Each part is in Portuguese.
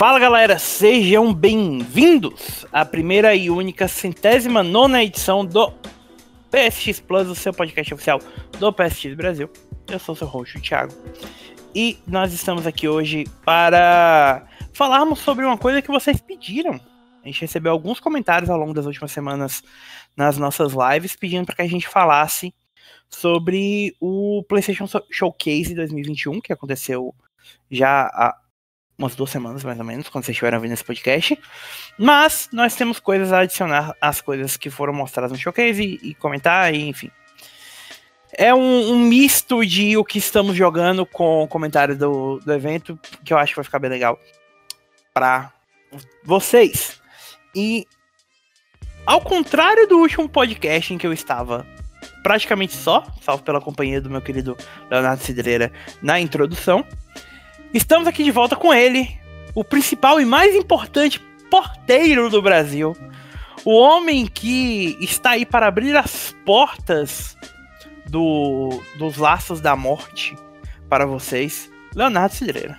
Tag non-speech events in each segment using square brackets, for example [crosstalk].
Fala galera, sejam bem-vindos à primeira e única centésima nona edição do PSX Plus, o seu podcast oficial do PSX Brasil. Eu sou seu host, Thiago. E nós estamos aqui hoje para falarmos sobre uma coisa que vocês pediram. A gente recebeu alguns comentários ao longo das últimas semanas nas nossas lives pedindo para que a gente falasse sobre o PlayStation Showcase 2021, que aconteceu já há umas duas semanas mais ou menos, quando vocês estiveram ouvindo esse podcast. Mas nós temos coisas a adicionar às coisas que foram mostradas no showcase e, e comentar, e, enfim. É um, um, misto de o que estamos jogando com o comentário do, do evento, que eu acho que vai ficar bem legal para vocês. E ao contrário do último podcast em que eu estava praticamente só, salvo pela companhia do meu querido Leonardo Cidreira na introdução, Estamos aqui de volta com ele, o principal e mais importante porteiro do Brasil. O homem que está aí para abrir as portas do, dos laços da morte para vocês, Leonardo Cidreira.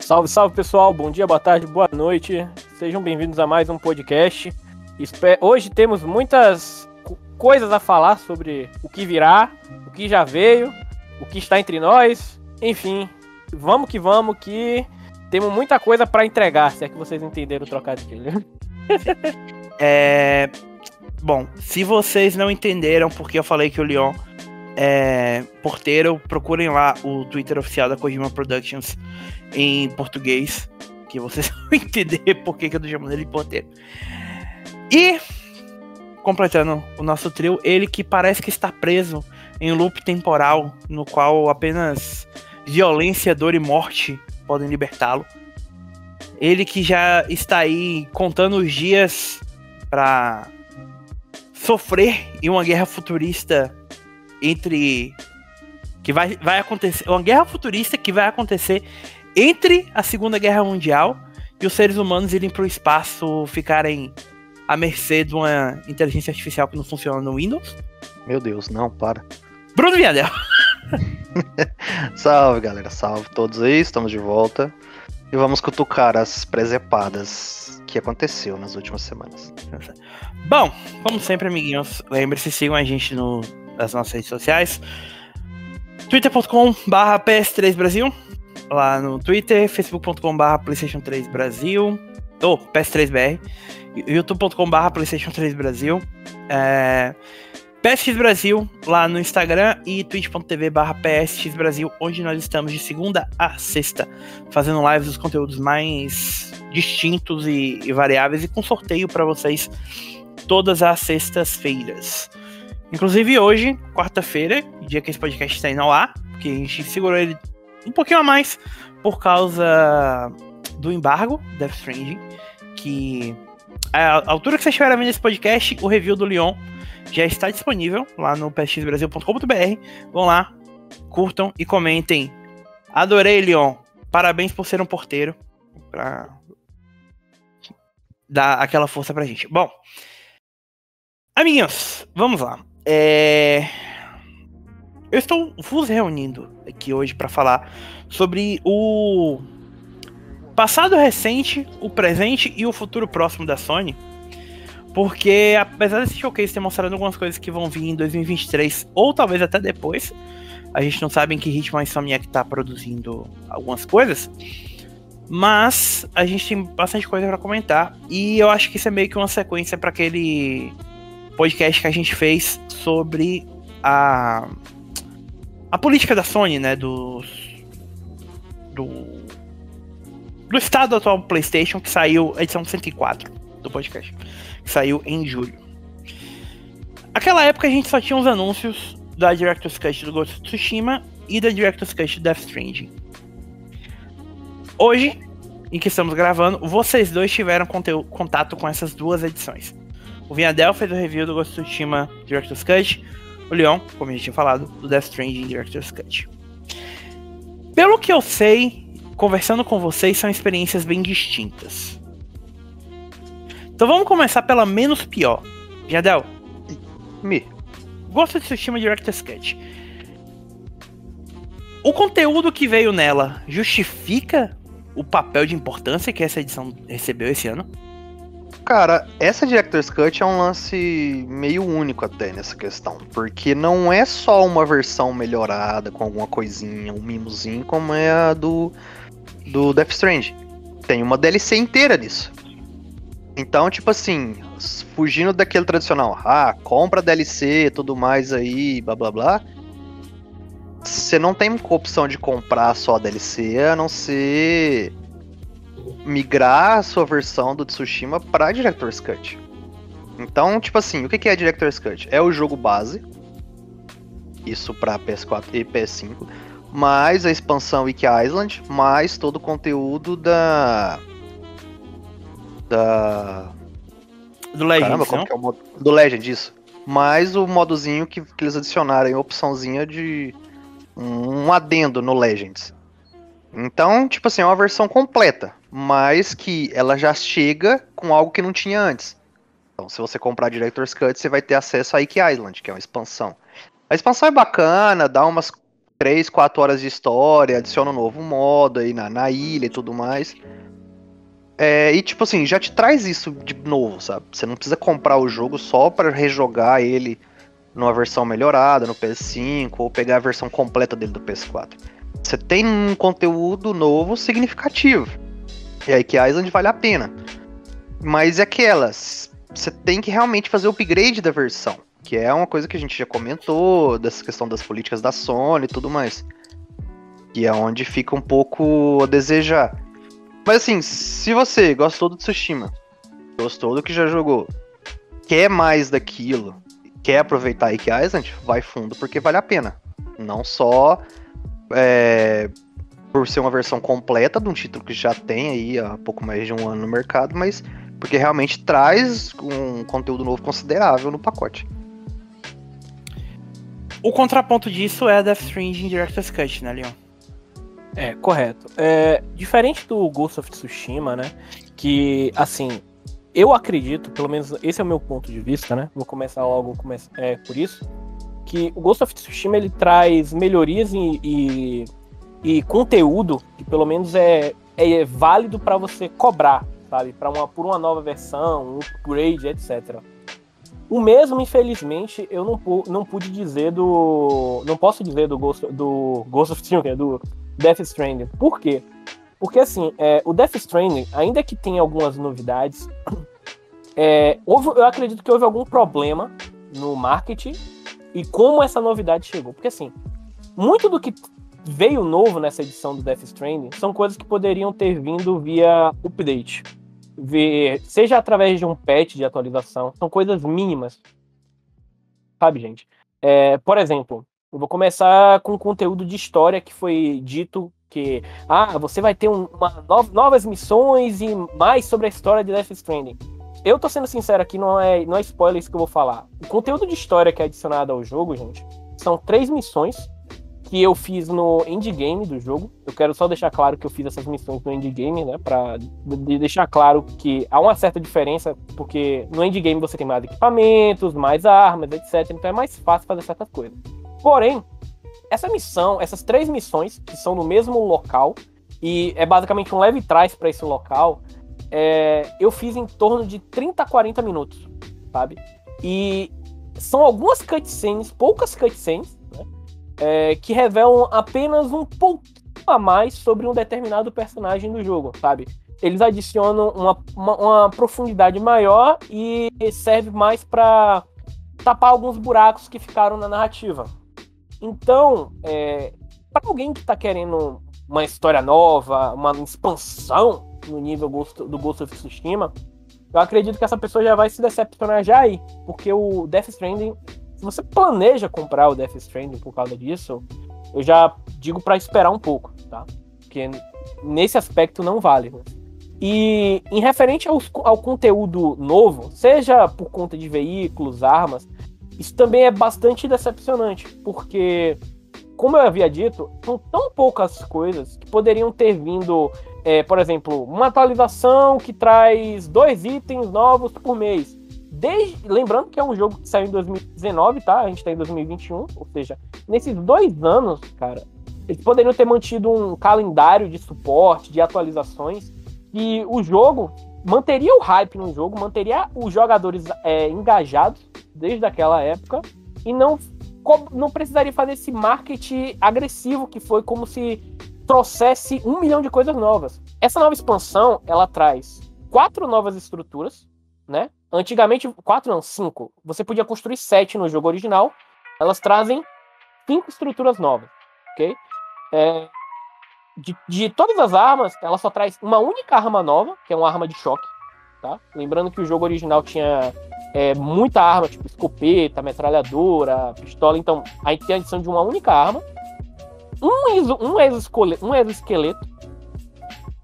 Salve, salve pessoal, bom dia, boa tarde, boa noite. Sejam bem-vindos a mais um podcast. Hoje temos muitas coisas a falar sobre o que virá, o que já veio, o que está entre nós, enfim, vamos que vamos, que temos muita coisa para entregar, se é que vocês entenderam o trocadilho. [laughs] é. Bom, se vocês não entenderam porque eu falei que o Leon é porteiro, procurem lá o Twitter oficial da Kojima Productions em português, que vocês [laughs] vão entender por que eu tô chamando ele de porteiro. E, completando o nosso trio, ele que parece que está preso em loop temporal, no qual apenas violência, dor e morte podem libertá-lo. Ele que já está aí contando os dias para sofrer em uma guerra futurista entre que vai, vai acontecer, uma guerra futurista que vai acontecer entre a Segunda Guerra Mundial e os seres humanos irem para o espaço, ficarem à mercê de uma inteligência artificial que não funciona no Windows. Meu Deus, não, para. Bruno Viadel. [laughs] [laughs] salve, galera. Salve todos aí. Estamos de volta. E vamos cutucar as presepadas que aconteceu nas últimas semanas. [laughs] Bom, como sempre, amiguinhos, lembre-se, sigam a gente no, nas nossas redes sociais. twitter.com barra PS3 Brasil lá no Twitter, facebook.com barra Playstation 3 Brasil ou PS3BR youtube.com barra Playstation 3 Brasil é, PSX Brasil lá no Instagram e twitch.tv barra PSX Brasil, onde nós estamos de segunda a sexta, fazendo lives dos conteúdos mais distintos e, e variáveis e com sorteio para vocês todas as sextas-feiras. Inclusive hoje, quarta-feira, dia que esse podcast está indo ao ar, porque a gente segurou ele um pouquinho a mais por causa do embargo Death Stranding, que a altura que vocês estiverem vendo esse podcast, o review do Leon já está disponível lá no psxbrasil.com.br. Vão lá, curtam e comentem. Adorei, Leon. Parabéns por ser um porteiro. Pra dar aquela força pra gente. Bom, amiguinhos, vamos lá. É... Eu estou vos reunindo aqui hoje para falar sobre o passado recente, o presente e o futuro próximo da Sony porque, apesar desse showcase ter mostrado algumas coisas que vão vir em 2023, ou talvez até depois, a gente não sabe em que ritmo a Insomniac tá produzindo algumas coisas, mas a gente tem bastante coisa para comentar, e eu acho que isso é meio que uma sequência para aquele podcast que a gente fez sobre a a política da Sony, né, dos do do estado atual do PlayStation que saiu a edição 104 do podcast saiu em julho. Aquela época a gente só tinha os anúncios da Director's Cut do Ghost of Tsushima e da Director's Cut do Death Stranding. Hoje, em que estamos gravando, vocês dois tiveram contato com essas duas edições. O Vinhadel fez o review do Ghost of Tsushima Director's Cut, o Leon, como a gente tinha falado, do Death Stranding Director's Cut. Pelo que eu sei, conversando com vocês, são experiências bem distintas. Então vamos começar pela menos pior. Jadel. Me. Gosto de Tsushima Director's Cut. O conteúdo que veio nela justifica o papel de importância que essa edição recebeu esse ano? Cara, essa Director's Cut é um lance meio único até nessa questão, porque não é só uma versão melhorada com alguma coisinha, um mimozinho, como é a do, do Death Strange. Tem uma DLC inteira disso. Então, tipo assim, fugindo daquele tradicional, ah, compra DLC tudo mais aí, blá blá blá. Você não tem opção de comprar só a DLC, a não ser migrar a sua versão do Tsushima para Director's Cut. Então, tipo assim, o que é Director's Cut? É o jogo base, isso para PS4 e PS5, mais a expansão Wiki Island, mais todo o conteúdo da da do Legend, Caramba, como que é o modo do Legend isso. Mais o modozinho que, que eles adicionaram, a opçãozinha de um adendo no Legends. Então, tipo assim, é uma versão completa, mas que ela já chega com algo que não tinha antes. Então, se você comprar Director's Cut, você vai ter acesso a Ike Island, que é uma expansão. A expansão é bacana, dá umas 3, 4 horas de história, adiciona um novo modo aí na, na ilha e tudo mais. É, e tipo assim, já te traz isso de novo, sabe? Você não precisa comprar o jogo só para rejogar ele numa versão melhorada no PS5 ou pegar a versão completa dele do PS4. Você tem um conteúdo novo significativo. E aí que a Island vale a pena. Mas é aquelas. Você tem que realmente fazer o upgrade da versão. Que é uma coisa que a gente já comentou, dessa questão das políticas da Sony e tudo mais. Que é onde fica um pouco a desejar. Mas assim, se você gostou do Tsushima, gostou do que já jogou, quer mais daquilo, quer aproveitar Ike Island, vai fundo porque vale a pena. Não só é, por ser uma versão completa de um título que já tem aí há pouco mais de um ano no mercado, mas porque realmente traz um conteúdo novo considerável no pacote. O contraponto disso é a Death Stranding Director's Cut, né, Leon? É, correto. É, diferente do Ghost of Tsushima, né? Que, assim, eu acredito, pelo menos esse é o meu ponto de vista, né? Vou começar logo é, por isso. Que o Ghost of Tsushima ele traz melhorias e, e, e conteúdo que pelo menos é, é válido para você cobrar, sabe? Para uma por uma nova versão, um upgrade, etc. O mesmo, infelizmente, eu não, não pude dizer do. Não posso dizer do Ghost, do Ghost of Tsushima, do Death Stranding. Por quê? Porque assim, é, o Death Stranding, ainda que tenha algumas novidades, [clears throat] é, houve, eu acredito que houve algum problema no marketing e como essa novidade chegou. Porque assim, muito do que veio novo nessa edição do Death Stranding são coisas que poderiam ter vindo via update. Seja através de um patch de atualização, são coisas mínimas. Sabe, gente? É, por exemplo, eu vou começar com conteúdo de história que foi dito que ah, você vai ter um, uma no, novas missões e mais sobre a história de Death Stranding. Eu tô sendo sincero aqui, não é, não é spoiler isso que eu vou falar. O conteúdo de história que é adicionado ao jogo, gente, são três missões que eu fiz no endgame do jogo. Eu quero só deixar claro que eu fiz essas missões no endgame, né? Pra deixar claro que há uma certa diferença, porque no endgame você tem mais equipamentos, mais armas, etc. Então é mais fácil fazer certas coisas. Porém, essa missão, essas três missões, que são no mesmo local, e é basicamente um leve trás para esse local, é, eu fiz em torno de 30 a 40 minutos, sabe? E são algumas cutscenes, poucas cutscenes, né? É, que revelam apenas um pouquinho a mais sobre um determinado personagem do jogo, sabe? Eles adicionam uma, uma, uma profundidade maior e serve mais para tapar alguns buracos que ficaram na narrativa, então, é, para alguém que está querendo uma história nova, uma expansão no nível do Ghost of Tsushima, eu acredito que essa pessoa já vai se decepcionar já aí, porque o Death Stranding, se você planeja comprar o Death Stranding por causa disso, eu já digo para esperar um pouco, tá? Porque nesse aspecto não vale. Né? E em referente ao, ao conteúdo novo, seja por conta de veículos, armas, isso também é bastante decepcionante, porque, como eu havia dito, são tão poucas coisas que poderiam ter vindo, é, por exemplo, uma atualização que traz dois itens novos por mês. Desde, lembrando que é um jogo que saiu em 2019, tá? A gente tá em 2021, ou seja, nesses dois anos, cara, eles poderiam ter mantido um calendário de suporte, de atualizações, e o jogo manteria o hype no jogo, manteria os jogadores é, engajados desde aquela época e não, não precisaria fazer esse marketing agressivo que foi como se trouxesse um milhão de coisas novas. Essa nova expansão ela traz quatro novas estruturas, né? Antigamente, quatro não, cinco. Você podia construir sete no jogo original. Elas trazem cinco estruturas novas, ok? É, de, de todas as armas, ela só traz uma única arma nova, que é uma arma de choque, tá? Lembrando que o jogo original tinha é, muita arma, tipo escopeta, metralhadora, pistola. Então, aí tem a adição de uma única arma, um, exo, um, exoesqueleto, um exoesqueleto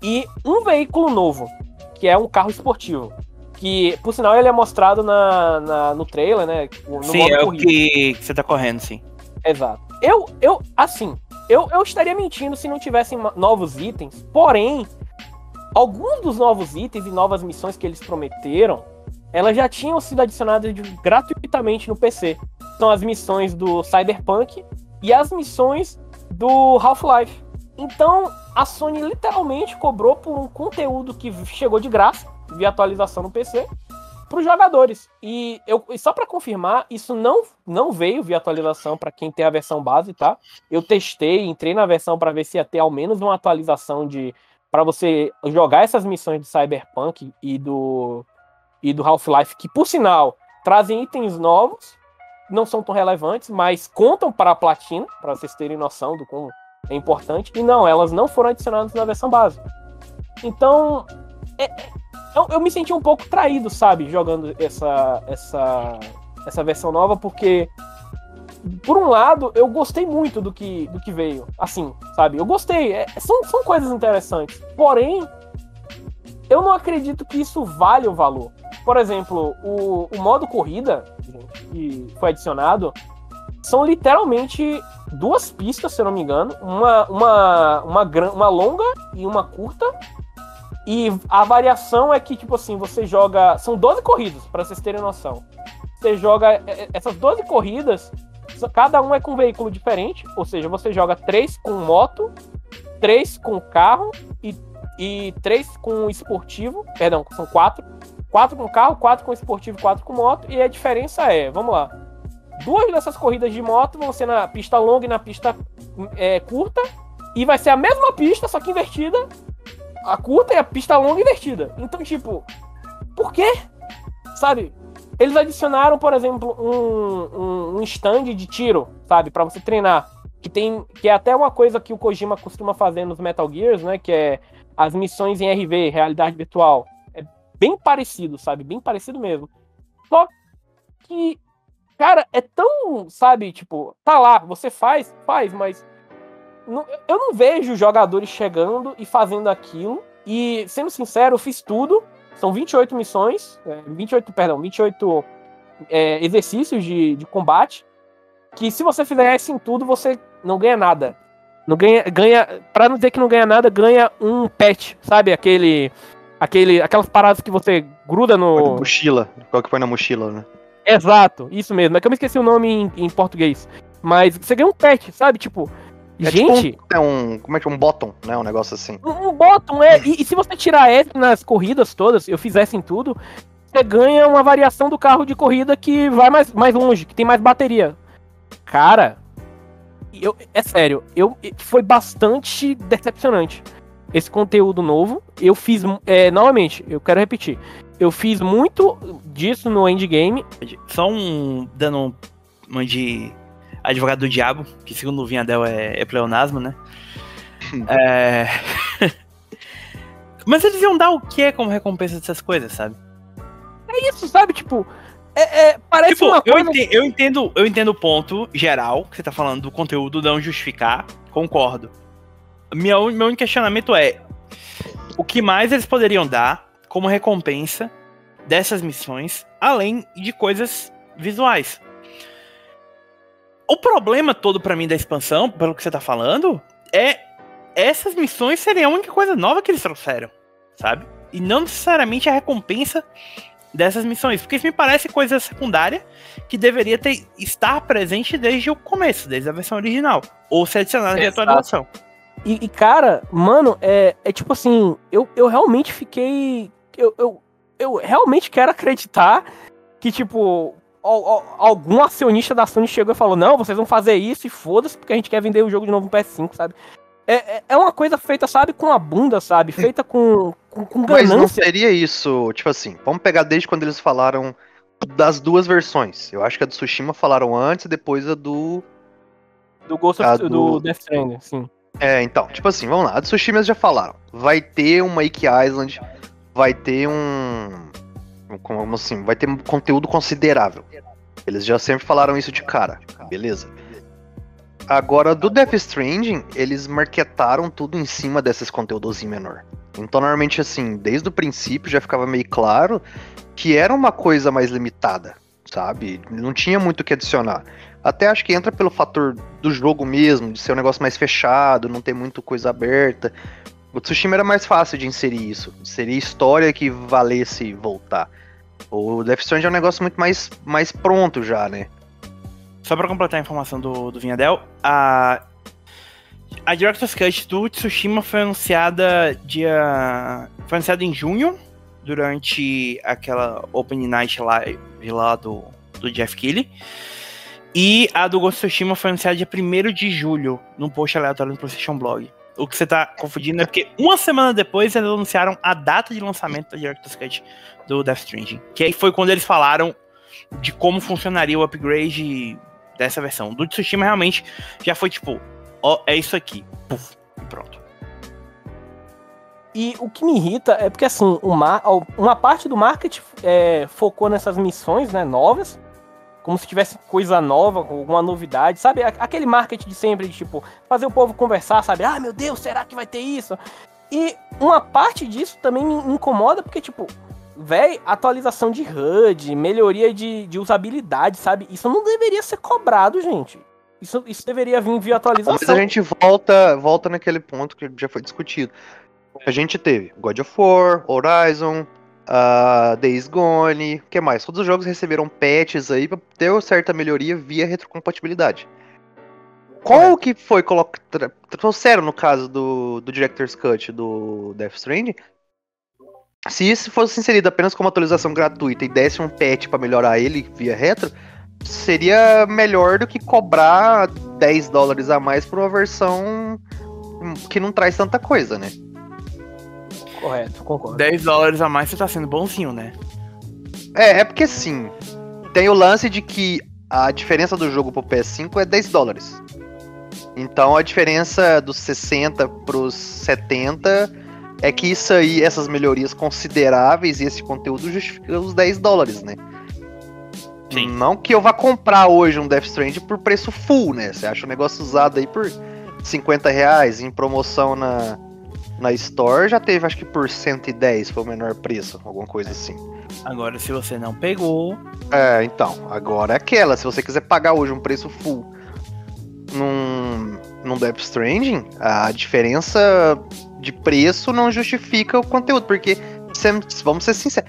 e um veículo novo, que é um carro esportivo. Que, por sinal, ele é mostrado na, na no trailer, né? No sim, é o que você tá correndo, sim. Exato. Eu, eu assim, eu, eu estaria mentindo se não tivessem novos itens, porém, alguns dos novos itens e novas missões que eles prometeram, elas já tinham sido adicionadas de, gratuitamente no PC. São as missões do Cyberpunk e as missões do Half-Life. Então, a Sony literalmente cobrou por um conteúdo que chegou de graça, via atualização no PC, para os jogadores. E eu só para confirmar, isso não, não veio via atualização para quem tem a versão base, tá? Eu testei, entrei na versão para ver se ia ter ao menos uma atualização de para você jogar essas missões de Cyberpunk e do e do Half-Life, que por sinal trazem itens novos, não são tão relevantes, mas contam para a platina, para vocês terem noção do como é importante. E não, elas não foram adicionadas na versão base. Então, é, é, eu, eu, me senti um pouco traído, sabe, jogando essa, essa, essa versão nova, porque, por um lado, eu gostei muito do que, do que veio. Assim, sabe? Eu gostei. É, são, são coisas interessantes. Porém, eu não acredito que isso vale o valor. Por exemplo, o, o modo corrida, que foi adicionado, são literalmente duas pistas, se eu não me engano, uma, uma, uma, uma longa e uma curta. E a variação é que, tipo assim, você joga. São 12 corridas, para vocês terem noção. Você joga é, é, essas 12 corridas, cada um é com um veículo diferente. Ou seja, você joga três com moto, três com carro e, e três com esportivo. Perdão, são quatro. Quatro com carro, quatro com esportivo, quatro com moto. E a diferença é, vamos lá. Duas dessas corridas de moto vão ser na pista longa e na pista é, curta. E vai ser a mesma pista, só que invertida. A curta e a pista longa invertida. Então, tipo, por quê? Sabe? Eles adicionaram, por exemplo, um, um, um stand de tiro, sabe? para você treinar. Que tem. Que é até uma coisa que o Kojima costuma fazer nos Metal Gears, né? Que é as missões em RV, realidade virtual. É bem parecido, sabe? Bem parecido mesmo. Só que Cara, é tão, sabe, tipo, tá lá, você faz, faz, mas não, eu não vejo jogadores chegando e fazendo aquilo. E, sendo sincero, eu fiz tudo. São 28 missões, é, 28, perdão, 28 é, exercícios de, de combate. Que se você fizer isso em tudo, você não ganha nada. Não ganha, ganha, para não dizer que não ganha nada, ganha um pet, sabe? Aquele, aquele, aquelas paradas que você gruda no mochila, qual que foi na mochila, né? Exato, isso mesmo. É que eu me esqueci o nome em, em português. Mas você ganha um pet, sabe? Tipo, é gente. Tipo um, é um. Como é que é? Um bottom, né? Um negócio assim. Um, um bottom, é. E, e, se você tirar F nas corridas todas, eu fizesse em tudo, você ganha uma variação do carro de corrida que vai mais, mais longe, que tem mais bateria. Cara, eu, é sério, eu, foi bastante decepcionante esse conteúdo novo. Eu fiz. É, novamente, eu quero repetir. Eu fiz muito disso no endgame. Só um. dando uma de advogado do diabo, que segundo o Vinhadel é, é pleonasmo, né? é... [laughs] Mas eles iam dar o que como recompensa dessas coisas, sabe? É isso, sabe? Tipo, é, é, parece tipo, uma coisa. Eu entendo, eu entendo, eu entendo o ponto geral que você tá falando do conteúdo não justificar, concordo. Meu, meu único questionamento é: o que mais eles poderiam dar como recompensa dessas missões, além de coisas visuais. O problema todo para mim da expansão, pelo que você tá falando, é essas missões serem a única coisa nova que eles trouxeram, sabe? E não necessariamente a recompensa dessas missões. Porque isso me parece coisa secundária que deveria ter, estar presente desde o começo, desde a versão original. Ou ser adicionada de atualização. E, e, cara, mano, é, é tipo assim, eu, eu realmente fiquei. Eu, eu, eu realmente quero acreditar que, tipo, algum acionista da Sony chegou e falou: Não, vocês vão fazer isso e foda-se, porque a gente quer vender o jogo de novo no PS5, sabe? É, é, é uma coisa feita, sabe, com a bunda, sabe? Feita com, com, com ganância. Mas não seria isso, tipo assim, vamos pegar desde quando eles falaram das duas versões. Eu acho que a do Tsushima falaram antes e depois a do. Do Ghost of, do... do Death Stranding, sim. É, então, tipo assim, vamos lá. A do Tsushima eles já falaram. Vai ter uma Ike Island, vai ter um. Como assim? Vai ter conteúdo considerável. Eles já sempre falaram isso de cara. Beleza. Agora, do Death Stranding, eles marketaram tudo em cima desses conteúdos em menor. Então, normalmente, assim, desde o princípio já ficava meio claro que era uma coisa mais limitada, sabe? Não tinha muito o que adicionar. Até acho que entra pelo fator do jogo mesmo, de ser um negócio mais fechado, não ter muito coisa aberta. O Tsushima era mais fácil de inserir isso. Seria história que valesse voltar. O Death Stranding é um negócio muito mais, mais pronto já, né? Só pra completar a informação do, do Vinhadel, a, a Director's Cut do Tsushima foi anunciada dia. Foi anunciada em junho, durante aquela Open Night Live lá do, do Jeff Keighley. E a do Ghost of Tsushima foi anunciada dia 1 de julho, num post aleatório no PlayStation Blog. O que você tá confundindo é porque uma semana depois eles anunciaram a data de lançamento da Director's Cut do Death Stranding. Que aí foi quando eles falaram de como funcionaria o upgrade dessa versão. Do Tsushima realmente já foi tipo, ó, é isso aqui. Puf, e pronto. E o que me irrita é porque assim, uma, uma parte do marketing é, focou nessas missões né, novas como se tivesse coisa nova, alguma novidade, sabe? Aquele marketing de sempre, de tipo, fazer o povo conversar, sabe? Ah, meu Deus, será que vai ter isso? E uma parte disso também me incomoda, porque, tipo, véi, atualização de HUD, melhoria de, de usabilidade, sabe? Isso não deveria ser cobrado, gente. Isso, isso deveria vir via atualização. Mas a gente volta, volta naquele ponto que já foi discutido. A gente teve God of War, Horizon, uh, Days Gone, o que mais? Todos os jogos receberam patches aí pra ter certa melhoria via retrocompatibilidade. Qual que foi colocado. Trouxeram no caso do, do Director's Cut do Death Stranding? Se isso fosse inserido apenas como atualização gratuita e desse um patch para melhorar ele via retro, seria melhor do que cobrar 10 dólares a mais por uma versão que não traz tanta coisa, né? Correto, concordo. 10 dólares a mais você tá sendo bonzinho, né? É, é porque sim. Tem o lance de que a diferença do jogo pro PS5 é 10 dólares. Então a diferença dos 60 pros 70 é que isso aí, essas melhorias consideráveis e esse conteúdo justifica os 10 dólares, né? Sim. Não que eu vá comprar hoje um Death Stranding por preço full, né? Você acha um negócio usado aí por 50 reais em promoção na, na Store já teve, acho que por 110 foi o menor preço, alguma coisa assim. Agora, se você não pegou. É, então, agora é aquela. Se você quiser pagar hoje um preço full num, num Death Stranding, a diferença de preço não justifica o conteúdo, porque vamos ser sinceros,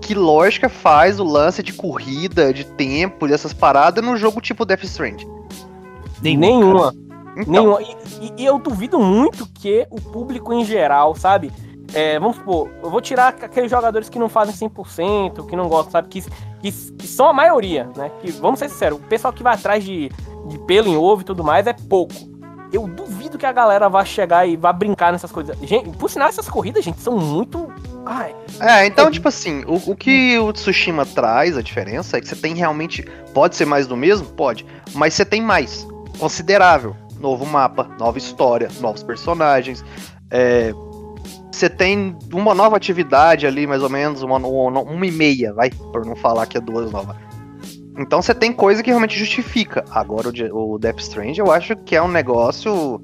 que lógica faz o lance de corrida, de tempo, dessas paradas no jogo tipo Death Stranding? Nenhuma. Então. Nenhuma. E, e, eu duvido muito que o público em geral, sabe? É, vamos supor, eu vou tirar aqueles jogadores que não fazem 100%, que não gostam, sabe? Que, que, que são a maioria, né? Que, vamos ser sinceros, o pessoal que vai atrás de, de pelo em ovo e tudo mais é pouco. Eu duvido que a galera vá chegar e vá brincar nessas coisas. Gente, por sinal, essas corridas, gente, são muito. Ai. É, então, é... tipo assim, o, o que o Tsushima traz, a diferença, é que você tem realmente. Pode ser mais do mesmo? Pode. Mas você tem mais. Considerável novo mapa, nova história, novos personagens. É, você tem uma nova atividade ali, mais ou menos, uma, uma, uma e meia, vai, por não falar que é duas novas. Então você tem coisa que realmente justifica. Agora o, o Death Strange eu acho que é um negócio,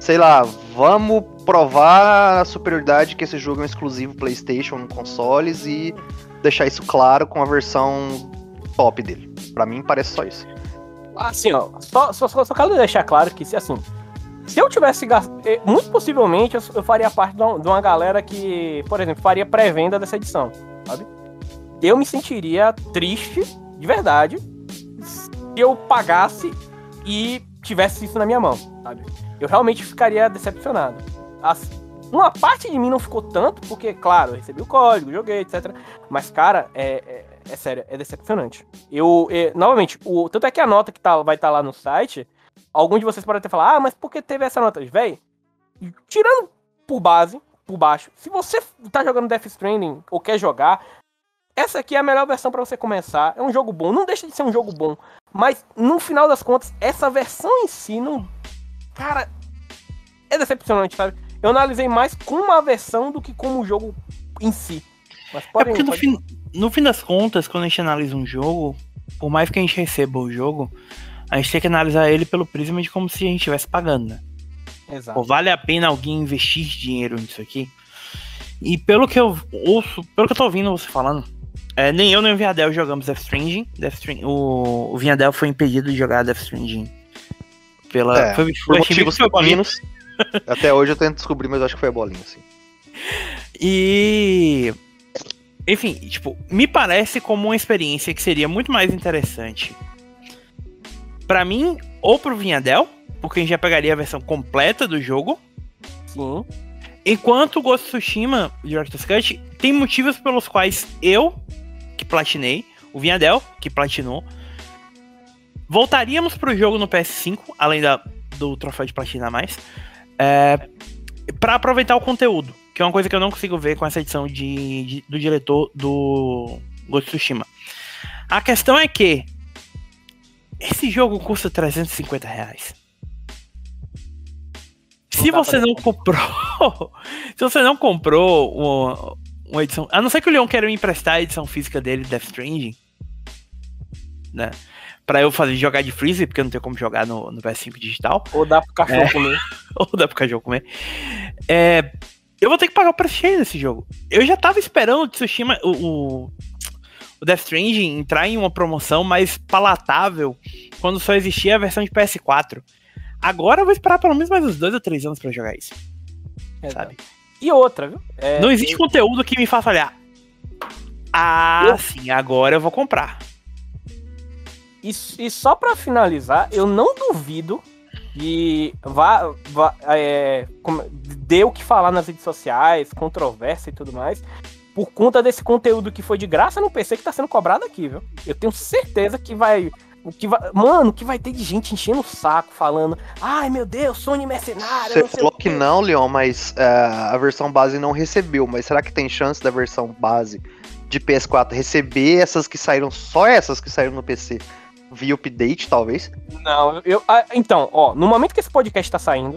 sei lá, vamos provar a superioridade que esse jogo é um exclusivo PlayStation consoles e deixar isso claro com a versão top dele. Para mim parece só isso. Assim, ó, só, só, só, só quero deixar claro que, se assim, se eu tivesse. Eh, muito possivelmente eu, eu faria parte de uma, de uma, galera que, por exemplo, faria pré-venda dessa edição, sabe? eu me sentiria triste, de verdade, se eu pagasse e tivesse isso na minha mão, sabe? Eu realmente ficaria decepcionado. Uma parte de mim não ficou tanto, porque, claro, eu recebi o código, joguei, etc. Mas, cara, é, é, é sério, é decepcionante. Eu, é, novamente, o, tanto é que a nota que tá, vai estar tá lá no site, alguns de vocês podem até falar, ah, mas por que teve essa nota? Véi, tirando por base, por baixo, se você tá jogando Death Stranding ou quer jogar, essa aqui é a melhor versão para você começar. É um jogo bom, não deixa de ser um jogo bom. Mas no final das contas, essa versão em si não. Cara, é decepcionante, sabe? Eu analisei mais com uma versão do que com o jogo em si. Mas pode, é porque no, fim, no fim das contas, quando a gente analisa um jogo, por mais que a gente receba o jogo, a gente tem que analisar ele pelo prisma de como se a gente estivesse pagando, né? Exato. Ou vale a pena alguém investir dinheiro nisso aqui? E pelo que eu ouço, pelo que eu tô ouvindo você falando, é, nem eu nem o Viadel jogamos Death Stranding. Death Stranding o, o Viadel foi impedido de jogar Death Stranding. Pela, é, foi, por motivos femininos. Até hoje eu tento descobrir, mas eu acho que foi a bolinha, assim. [laughs] E. Enfim, tipo, me parece como uma experiência que seria muito mais interessante para mim ou pro Vinhadel, porque a gente já pegaria a versão completa do jogo. Sim. Enquanto o Ghost of Tsushima Director's Cut tem motivos pelos quais eu que platinei, o Vinhadel, que platinou. Voltaríamos pro jogo no PS5, além da, do troféu de platina a mais, é, para aproveitar o conteúdo, que é uma coisa que eu não consigo ver com essa edição de, de do diretor do Ghost of Tsushima. A questão é que esse jogo custa 350 reais. [laughs] Se você não comprou. se você não comprou uma edição. A não ser que o Leon queira me emprestar a edição física dele, Death Stranding. Né? Pra eu fazer jogar de freezer, porque eu não tenho como jogar no, no PS5 digital. Ou dá pro cachorro é, comer. [laughs] ou dá pro cachorro comer. É, eu vou ter que pagar o preço cheio desse jogo. Eu já tava esperando o Tsushima, o, o, o Death Stranding entrar em uma promoção mais palatável quando só existia a versão de PS4. Agora eu vou esperar pelo menos mais uns dois ou três anos para jogar isso. É, sabe? E outra, viu? É, não existe conteúdo que me faça olhar. Ah, eu... sim, agora eu vou comprar. E, e só para finalizar, eu não duvido que vá, vá é, dê o que falar nas redes sociais, controvérsia e tudo mais, por conta desse conteúdo que foi de graça no PC que tá sendo cobrado aqui, viu? Eu tenho certeza que vai o que vai, mano, o que vai ter de gente enchendo o saco, falando, ai meu Deus, Sony mercenário. Você falou que não, Leon, mas uh, a versão base não recebeu. Mas será que tem chance da versão base de PS4 receber essas que saíram, só essas que saíram no PC, via update, talvez? Não, eu. Ah, então, ó, no momento que esse podcast tá saindo,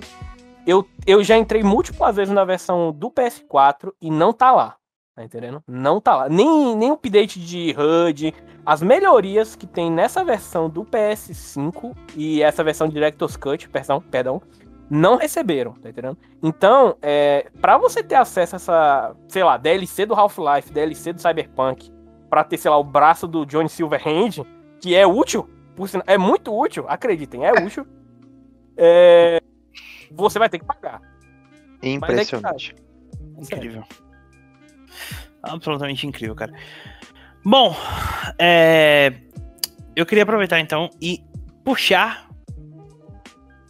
eu, eu já entrei múltiplas vezes na versão do PS4 e não tá lá. Tá entendendo? Não tá lá. Nem, nem update de HUD. As melhorias que tem nessa versão do PS5 e essa versão de Director's Cut, perdão, perdão não receberam, tá entendendo? Então, é, para você ter acesso a essa, sei lá, DLC do Half-Life, DLC do Cyberpunk, para ter, sei lá, o braço do Johnny Silverhand, que é útil, é muito útil, acreditem, é útil, é, você vai ter que pagar. Impressionante. É Incrível. Absolutamente incrível, cara. Bom, é... eu queria aproveitar então e puxar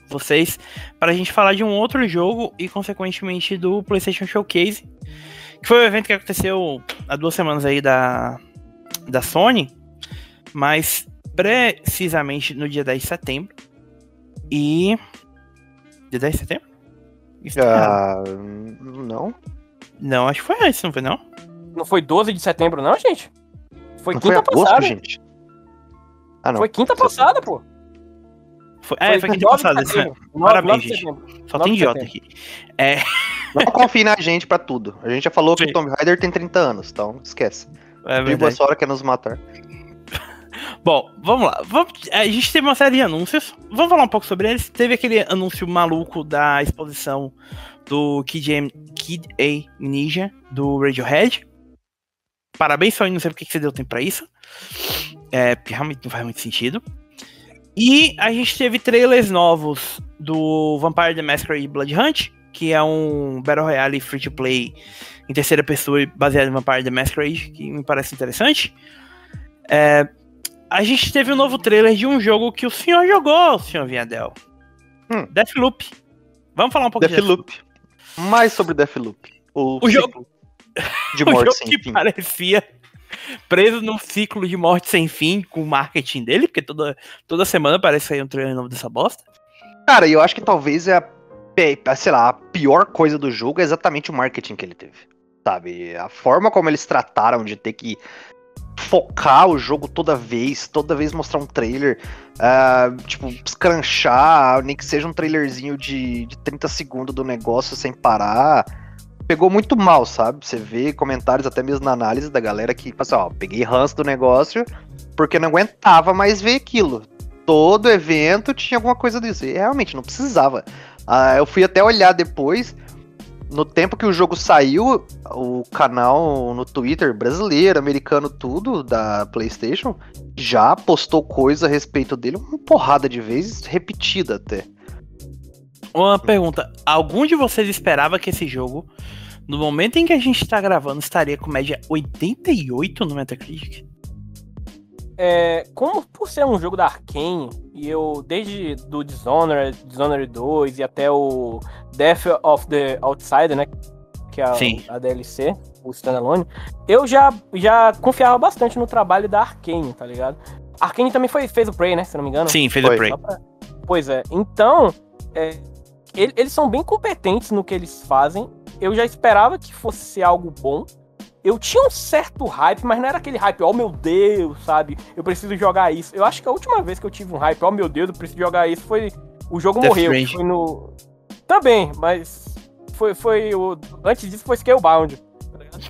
vocês para a gente falar de um outro jogo e, consequentemente, do PlayStation Showcase, que foi o um evento que aconteceu há duas semanas aí da, da Sony, mas precisamente no dia 10 de setembro. E. Dia 10 de setembro? Ah, não. Não, acho que foi antes, não foi não? Não foi 12 de setembro, não, gente? Foi não quinta foi passada. gente. Ah, não. Foi quinta passada, pô. Foi, é, foi, foi quinta passada. Parabéns, gente. Só tem idiota aqui. É... Não confie na gente pra tudo. A gente já falou Sim. que o Tomb Raider tem 30 anos, então esquece. É verdade. essa hora quer nos matar. Bom, vamos lá. Vamos, a gente teve uma série de anúncios. Vamos falar um pouco sobre eles. Teve aquele anúncio maluco da exposição do Kid, Kid A Ninja do Radiohead. Parabéns, Sony, não sei porque que você deu tempo pra isso. É, realmente não faz muito sentido. E a gente teve trailers novos do Vampire the Masquerade Blood Hunt, que é um Battle Royale free to play em terceira pessoa baseado em parte da Masquerade, que me parece interessante. É, a gente teve um novo trailer de um jogo que o senhor jogou, senhor Viadel. Hum. Deathloop. Vamos falar um pouco de Deathloop. Mais sobre Deathloop. O, O jogo- de [laughs] morte jogo sem que fim. parecia preso num ciclo de morte sem fim com o marketing dele, porque toda, toda semana parece sair um trailer novo dessa bosta. Cara, e eu acho que talvez é a, sei lá, a pior coisa do jogo é exatamente o marketing que ele teve. Sabe? A forma como eles trataram de ter que focar o jogo toda vez, toda vez mostrar um trailer, ah, tipo, escranchar, nem que seja um trailerzinho de, de 30 segundos do negócio sem parar. Pegou muito mal, sabe? Você vê comentários até mesmo na análise da galera que, tipo assim, ó, peguei ranço do negócio porque não aguentava mais ver aquilo todo evento tinha alguma coisa disso. E realmente não precisava. Ah, eu fui até olhar depois. No tempo que o jogo saiu, o canal no Twitter brasileiro, americano, tudo da PlayStation já postou coisa a respeito dele uma porrada de vezes, repetida até. Uma pergunta: algum de vocês esperava que esse jogo, no momento em que a gente tá gravando, estaria com média 88 no Metacritic? É, como por ser um jogo da Arkane, e eu desde do Dishonored, Dishonored 2 e até o Death of the Outsider, né, que é a, Sim. a DLC, o standalone, eu já, já confiava bastante no trabalho da Arkane, tá ligado? A Arkane também foi, fez o Prey, né, se não me engano. Sim, fez Foi. o Prey. Pra- Pois é. Então, é, ele- eles são bem competentes no que eles fazem. Eu já esperava que fosse ser algo bom. Eu tinha um certo hype, mas não era aquele hype, oh meu Deus, sabe? Eu preciso jogar isso. Eu acho que a última vez que eu tive um hype, oh meu Deus, eu preciso jogar isso, foi o jogo Death morreu. Foi no. Também, mas foi, foi o. Antes disso foi Scalebound.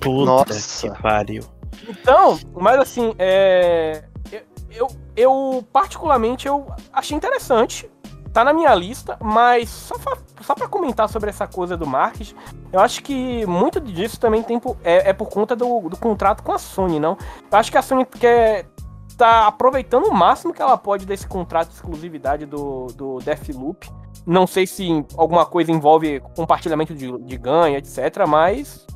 Puta Nossa. que pariu. Então, mas assim, é, eu, eu, eu, particularmente eu achei interessante. Tá na minha lista, mas só pra, só pra comentar sobre essa coisa do marketing, eu acho que muito disso também tem é, é por conta do, do contrato com a Sony, não? Eu acho que a Sony quer tá aproveitando o máximo que ela pode desse contrato de exclusividade do, do Deathloop. Não sei se alguma coisa envolve compartilhamento de, de ganho, etc. Mas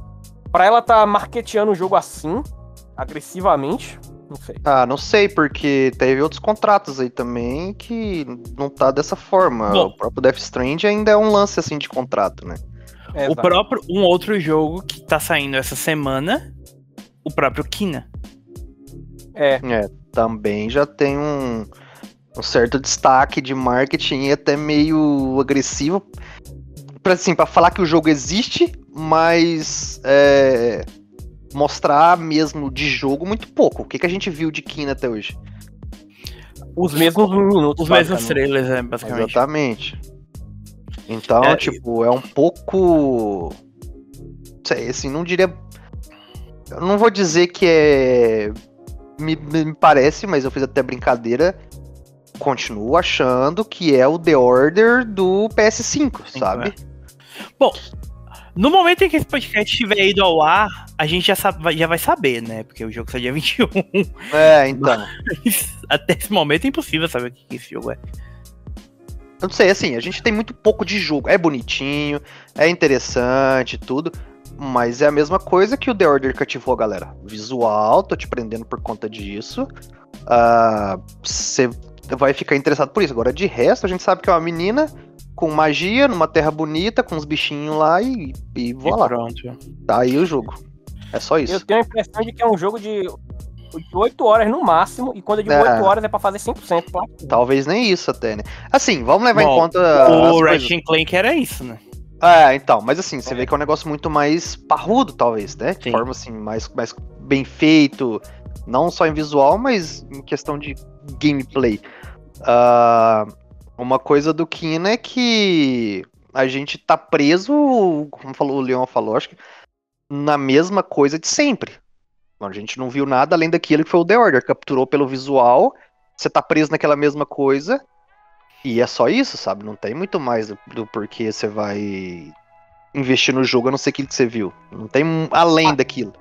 pra ela tá marketeando o jogo assim, agressivamente, não sei. Ah, não sei, porque teve outros contratos aí também que não tá dessa forma. Bom. O próprio Death Strand ainda é um lance assim de contrato, né? É, O próprio, um outro jogo que tá saindo essa semana, o próprio Kina. É, também já tem um, um certo destaque de marketing e até meio agressivo para assim, para falar que o jogo existe, mas é, mostrar mesmo de jogo muito pouco. O que, que a gente viu de Kina até hoje? os mesmos minutos. Os mesmos trailers, é, basicamente. Exatamente. Então, É, tipo, é um pouco. Sei, assim, não diria. Eu não vou dizer que é. Me, me parece, mas eu fiz até brincadeira. Continuo achando que é o The Order do PS5, sabe? No momento em que esse podcast estiver ido ao ar, a gente já, sabe- já vai saber, né? Porque o jogo sai dia [laughs] 21. É, então. Até esse momento é impossível saber o que esse jogo é. Eu não sei, assim, a gente tem muito pouco de jogo. É bonitinho, é interessante, tudo. Mas é a mesma coisa que o The Order cativou a galera. Visual, tô te prendendo por conta disso. Ah, Você vai ficar interessado por isso. Agora, de resto, a gente sabe que é uma menina com magia, numa terra bonita, com uns bichinhos lá e, e E lá. pronto. Tá aí o jogo. É só isso. Eu tenho a impressão de que é um jogo de 8 horas no máximo, e quando eu digo É. 8 horas é pra fazer 100%. Tá? Talvez nem isso até, né? Assim, vamos levar Bom, em conta. o. Ratchet Clank era isso, né? É, então, mas assim, você É. vê que é um negócio muito mais parrudo, talvez, né? De forma assim, mais, mais bem feito, não só em visual, mas em questão de gameplay. Ah, uma coisa do Kina é que a gente tá preso, como falou, o Leon falou, acho que na mesma coisa de sempre. A gente não viu nada além daquilo que foi o The Order, capturou pelo visual, você tá preso naquela mesma coisa, e é só isso, sabe? Não tem muito mais do, do porquê você vai investir no jogo, a não ser aquilo que você viu. Não tem além daquilo.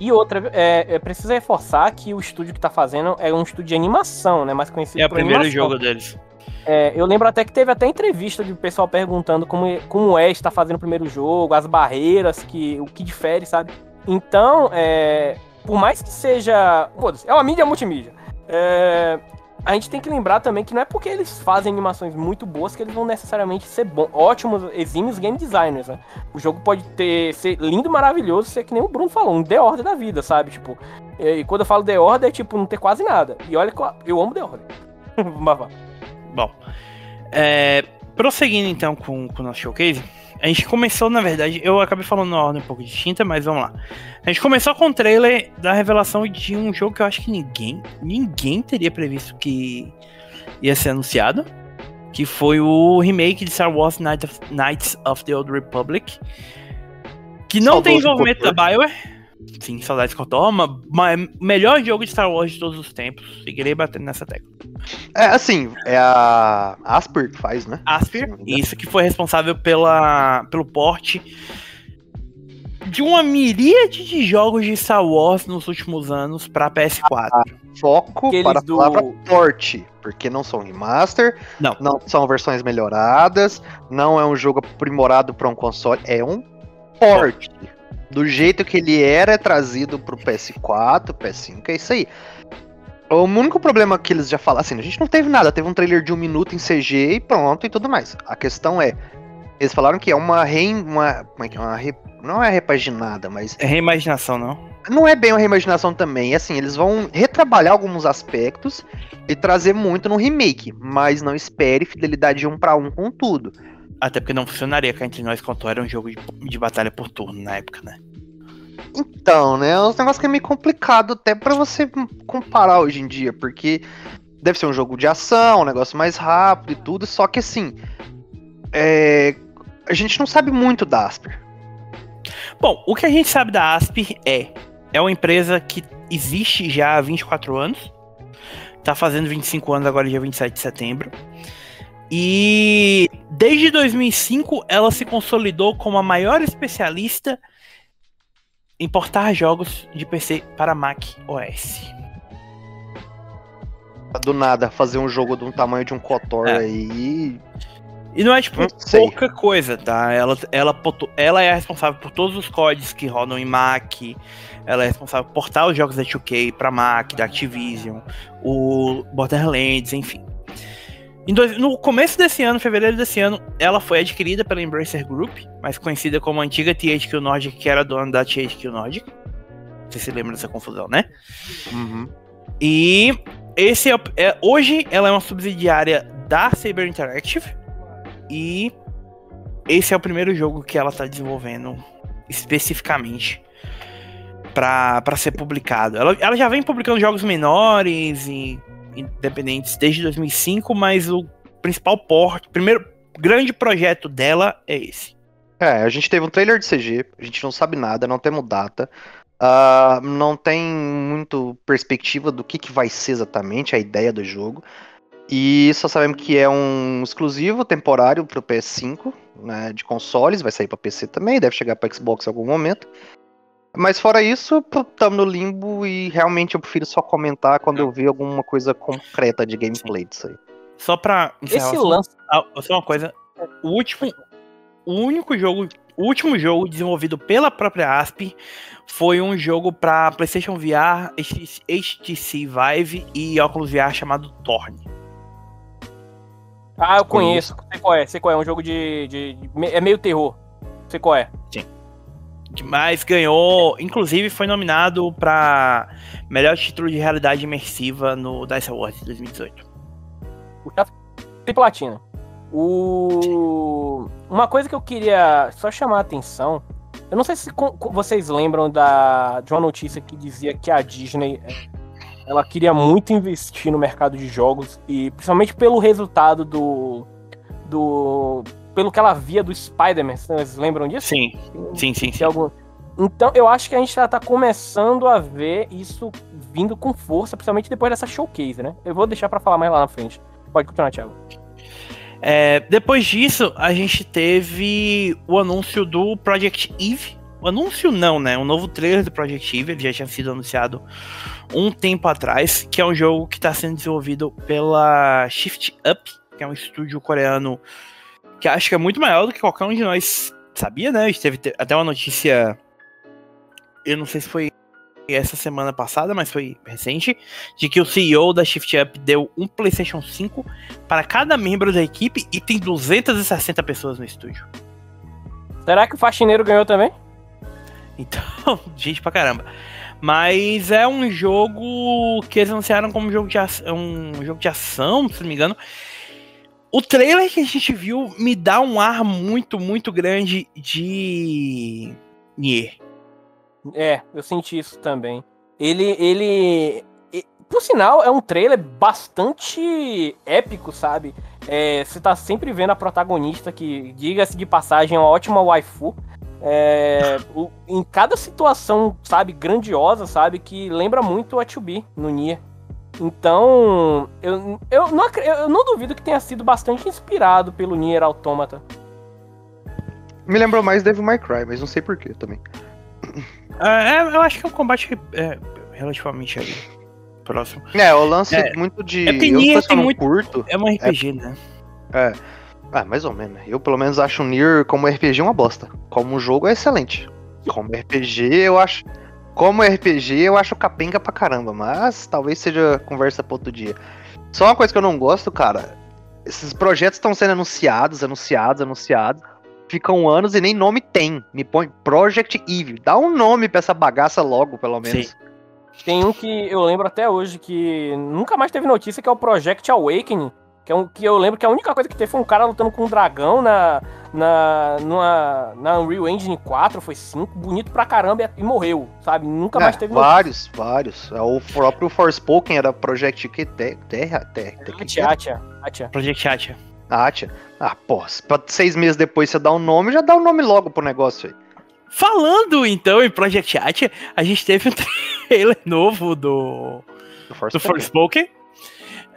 E outra, é, é preciso reforçar que o estúdio que tá fazendo é um estúdio de animação, né? Mais conhecido É o primeiro animação. jogo deles. É, eu lembro até que teve até entrevista de pessoal perguntando como, como é estar fazendo o primeiro jogo, as barreiras, que, o que difere, sabe? Então, é, por mais que seja. foda-se, é uma mídia multimídia. É, a gente tem que lembrar também que não é porque eles fazem animações muito boas que eles vão necessariamente ser bons, ótimos, exímios game designers, né? O jogo pode ter, ser lindo, maravilhoso, ser que nem o Bruno falou, um The Order da vida, sabe? Tipo, e quando eu falo The Order, é tipo, não ter quase nada. E olha que eu- amo The Order. [laughs] Bom, é, prosseguindo então com, com o nosso showcase, a gente começou, na verdade, eu acabei falando numa ordem um pouco distinta, mas vamos lá. A gente começou com o trailer da revelação de um jogo que eu acho que ninguém, ninguém teria previsto que ia ser anunciado, que foi o remake de Star Wars Knight of- Knights of the Old Republic, que não tem envolvimento da. BioWare. Sim, saudades Kotor, mas mas melhor jogo de Star Wars de todos os tempos. Seguirei batendo nessa tecla. É, assim, é a Asper que faz, né? Me engano. isso que foi responsável pela, pelo porte de uma miríade de jogos de Star Wars nos últimos anos para PS4. Foco Aqueles para a do- palavra porte, porque não são remaster, Não. não são versões melhoradas, não é um jogo aprimorado para um console, é um porte. Do jeito que ele era, é trazido pro PS4, PS5, é isso aí. O único problema que eles já falaram, assim, a gente não teve nada, teve um trailer de um minuto em CG e pronto e tudo mais. A questão é, eles falaram que é uma re... Uma, como é que é? Uma re- não é repaginada, mas É reimaginação, não? não é bem uma reimaginação também. Assim, eles vão retrabalhar alguns aspectos e trazer muito no remake, mas não espere fidelidade um para um com tudo. Até porque não funcionaria cá entre nós quanto era um jogo de, de batalha por turno na época, né? Então, né, é um negócio que é meio complicado até pra você comparar hoje em dia, porque deve ser um jogo de ação, um negócio mais rápido e tudo, só que assim, é, a gente não sabe muito da Asper. Bom, o que a gente sabe da Aspir é é uma empresa que existe já há 24 anos. Tá fazendo 25 anos agora dia 27 de setembro. E desde 2005 ela se consolidou como a maior especialista em portar jogos de PC para Mac OS. Do nada, fazer um jogo de um tamanho de um Kotor É. aí. E não é tipo Não pouca coisa, tá? Ela, ela, ela é responsável por todos os códigos que rodam em Mac. Ela é responsável por portar os jogos da 2K pra Mac, da Activision, o Borderlands, enfim. Dois- no começo desse ano, fevereiro desse ano, ela foi adquirida pela Embracer Group, mais conhecida como a antiga THQ Nordic, que era dona da THQ Nordic. Você se lembra dessa confusão, né? E esse é, é- hoje ela é uma subsidiária da Saber Interactive e esse é o primeiro jogo que ela tá desenvolvendo especificamente pra ser publicado. Ela, ela já vem publicando jogos menores e independentes desde 2005, mas o principal porte, primeiro grande projeto dela é esse. É, a gente teve um trailer de CG, a gente não sabe nada, não temos data. ah, não tem muito perspectiva do que, que vai ser exatamente a ideia do jogo. E só sabemos que é um exclusivo temporário para o PS5, né, de consoles, vai sair para PC também, deve chegar para Xbox em algum momento. Mas fora isso, estamos no limbo e realmente eu prefiro só comentar quando eu ver alguma coisa concreta de gameplay disso aí. Só pra encerrar Esse o assunto, lance. Ah, só uma coisa. O último. O único jogo. O último jogo desenvolvido pela própria ASP foi um jogo pra PlayStation VR, HTC Vive e Oculus VR chamado Torn. Ah, eu conheço. Sei qual é, sei qual é. É um jogo de. de- de- é meio terror. Sei qual é. Mas ganhou, inclusive foi nominado pra melhor título de realidade imersiva no DICE Awards de 2018. O tem platina. O... Uma coisa que eu queria só chamar a atenção. Eu não sei se vocês lembram da... de uma notícia que dizia que a Disney é, ela queria muito investir no mercado de jogos e principalmente pelo resultado do. do pelo que ela via do Spider-Man. Vocês lembram disso? Sim, sim, sim, sim. algum... Então, eu acho que a gente já tá começando a ver isso vindo com força, principalmente depois dessa showcase, né? Eu vou deixar pra falar mais lá na frente. Pode continuar, Thiago. É, depois disso, a gente teve o anúncio do Project Eve, anúncio não, né? Um novo trailer do Project Eve, ele já tinha sido anunciado um tempo atrás, que é um jogo que está sendo desenvolvido pela Shift Up, que é um estúdio coreano que acho que é muito maior do que qualquer um de nós sabia, né? A gente teve até uma notícia, eu não sei se foi essa semana passada, mas foi recente, de que o CEO da Shift Up deu um PlayStation 5 para cada membro da equipe e tem 260 pessoas no estúdio. Será que o faxineiro ganhou também? Então, [laughs] gente pra caramba. Mas é um jogo que eles anunciaram como jogo de ação, um jogo de ação, se não me engano. O trailer que a gente viu me dá um ar muito, muito grande de Nier. É, eu senti isso também. Ele, ele, por sinal, é um trailer bastante épico, sabe? É, você tá sempre vendo a protagonista que, diga-se de passagem, é uma ótima waifu. É, o, em cada situação, sabe, grandiosa, sabe, que lembra muito a 2B no Nier. Então, eu, eu, não, eu não duvido que tenha sido bastante inspirado pelo Nier Automata. Me lembrou mais Devil May Cry, mas não sei porquê também. É, eu acho que é um combate é, relativamente aí, próximo. É, o lance é, muito de. É porque Nier tem muito. Curto, é um RPG, né? É. Ah, mais ou menos. Eu pelo menos acho o Nier como RPG uma bosta. Como jogo é excelente. Como RPG eu acho. Como RPG eu acho capenga pra caramba, mas talvez seja conversa pra outro dia. Só uma coisa que eu não gosto, cara. Esses projetos estão sendo anunciados, anunciados, anunciados ficam anos e nem nome tem. Me põe Project Evil. Dá um nome pra essa bagaça logo, pelo menos. Sim. Tem um que eu lembro até hoje que nunca mais teve notícia, que é o Project Awakening. Que, é um, que eu lembro que a única coisa que teve foi um cara lutando com um dragão na, na, numa, na Unreal Engine 4, foi 5, bonito pra caramba e, e morreu, sabe? Nunca é, mais teve Vários, notícia. vários. É, o próprio Forspoken era Project que Terra. Terra. Project Atia. Atia. Ah, pô, pra seis meses depois você dá um nome, já dá o um nome logo pro negócio aí. Falando então em Project Atia, a gente teve um [laughs] trailer novo do, do Forspoken.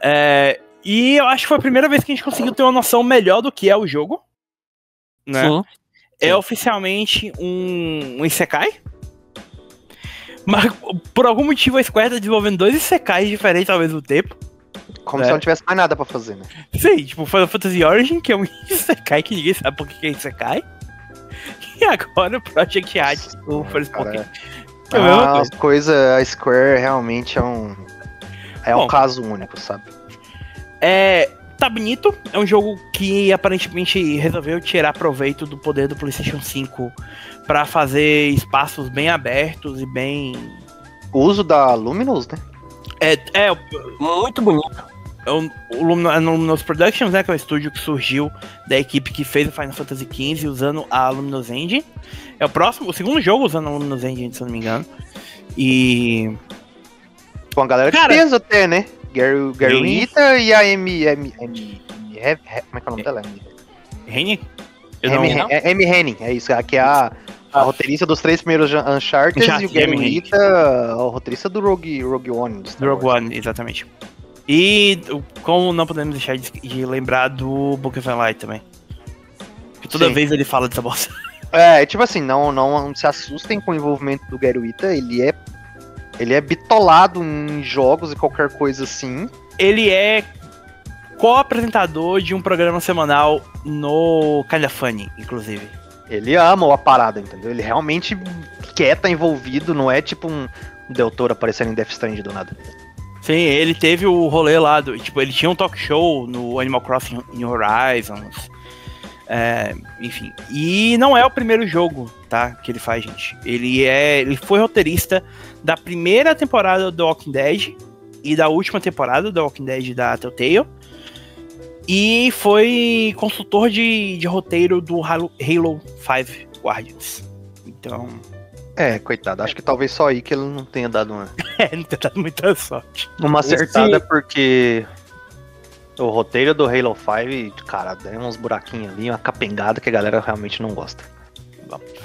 É, e eu acho que foi a primeira vez que a gente conseguiu ter uma noção melhor do que é o jogo. Né? Sim. É Sim. oficialmente um, um Isekai. Mas por algum motivo a Square tá desenvolvendo dois Isekais diferentes ao mesmo tempo. Como é. se não tivesse mais nada pra fazer, né? Sim, tipo Final Fantasy Origin, que é um [laughs] Isekai que ninguém sabe por que é Isekai. E agora o Project Art, o First Pokémon. É ah, as coisas, a Square realmente é um. É Bom, um caso único, sabe? É. Tá bonito, é um jogo que aparentemente resolveu tirar proveito do poder do PlayStation 5 para fazer espaços bem abertos e bem. O uso da Luminous, né? É, é muito bonito. É o, o Luminous Productions, né, que é o estúdio que surgiu da equipe que fez o Final Fantasy XV usando a Luminous Engine. É o próximo, o segundo jogo usando a Luminous Engine, se eu não me engano. E. Com a galera Cara, de peso até, né? Gary, Gary Rita e a M. M, M, M, M como é que é o nome dela? Henning? M. Henning, é isso. Aqui é a a roteirista dos três primeiros Uncharted, Uncharted e o Gary Rita, a roteirista do Rogue, Rogue One. Do Rogue One, exatamente. E como não podemos deixar de, de lembrar do Book of Light também. Que toda Sim. vez ele fala dessa bosta. É, tipo assim, não, não se assustem com o envolvimento do Gary Rita, ele é ele é bitolado em jogos e qualquer coisa assim. Ele é co-apresentador de um programa semanal no Kinda Funny, inclusive. Ele ama a parada, entendeu? Ele realmente quer estar tá envolvido, não é tipo um Del Toro aparecendo em Death Strand do nada. Sim, ele teve o rolê lá, do, tipo, ele tinha um talk show no Animal Crossing New Horizons. É, enfim. E não é o primeiro jogo, tá? Que ele faz, gente. Ele é. Ele foi roteirista da primeira temporada do Walking Dead e da última temporada do Walking Dead da Telltale. E foi consultor de, de roteiro do Halo, Halo 5 Guardians. Então. É, coitado. Acho que talvez só aí que ele não tenha dado uma. [laughs] é, não tenha dado muita sorte. Uma acertada Esse... porque. O roteiro do Halo 5, cara, tem uns buraquinhos ali, uma capengada que a galera realmente não gosta.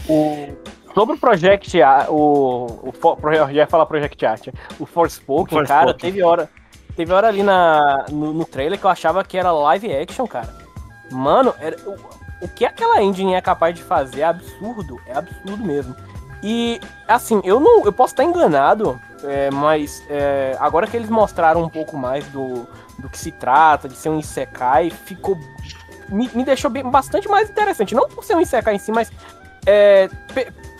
O, sobre o Project o, o, o já ia falar Project Art, o Forspoken, cara, teve hora Teve hora ali na, no, no, trailer que eu achava que era live action, cara. Mano, era, o que aquela engine é capaz de fazer é absurdo, é absurdo mesmo. E, assim, eu não. Eu posso estar enganado, é, mas é, agora que eles mostraram um pouco mais do, do que se trata, de ser um Isekai, ficou. Me, me deixou bem, bastante mais interessante. Não por ser um Isekai em si, mas. É,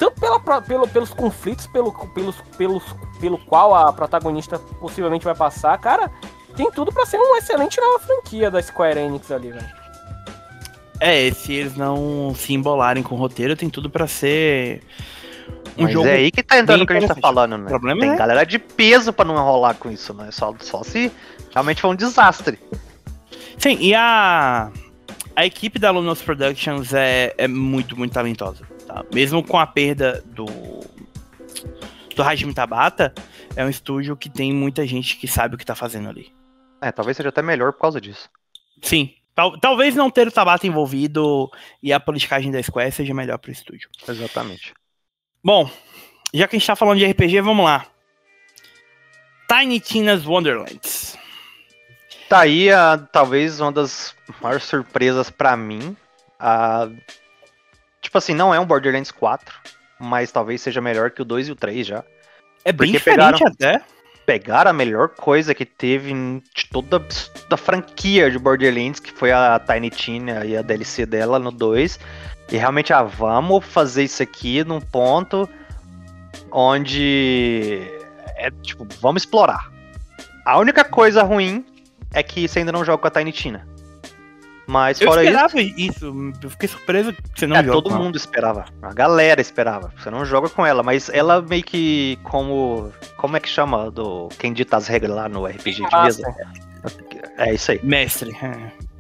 tanto pela, pelo, pelos conflitos pelo, pelos, pelos, pelo qual a protagonista possivelmente vai passar, cara, tem tudo para ser uma excelente nova franquia da Square Enix ali, velho. É, se eles não se embolarem com o roteiro, tem tudo para ser um Mas jogo. É aí que tá entrando o que a gente tá falando, né? Problema Tem é... galera de peso pra não enrolar com isso, né? Só, só se realmente for um desastre. Sim, e a. A equipe da Luminous Productions é, é muito, muito talentosa. Tá? Mesmo com a perda do. Do Hajime Tabata, é um estúdio que tem muita gente que sabe o que tá fazendo ali. É, talvez seja até melhor por causa disso. Sim. Tal, talvez não ter o Tabata envolvido e a politicagem da Square seja melhor pro estúdio. Exatamente. Bom, já que a gente tá falando de RPG, vamos lá. Tiny Tina's Wonderlands. Tá aí a, talvez uma das maiores surpresas para mim. A, tipo assim, não é um Borderlands 4, mas talvez seja melhor que o 2 e o 3 já. É bem diferente pegaram, até. Pegaram a melhor coisa que teve de toda a franquia de Borderlands, que foi a Tiny Tina e a DLC dela no 2 e realmente, ah, vamos fazer isso aqui num ponto onde é tipo, vamos explorar. A única coisa ruim é que você ainda não joga com a Tiny Tina. Mas eu fora esperava isso, isso. Eu fiquei surpreso que você não é, joga. Todo mundo esperava. A galera esperava. Você não joga com ela, mas ela meio que como como é que chama do quem dita as regras lá no RPG de mesa? É isso aí. Mestre.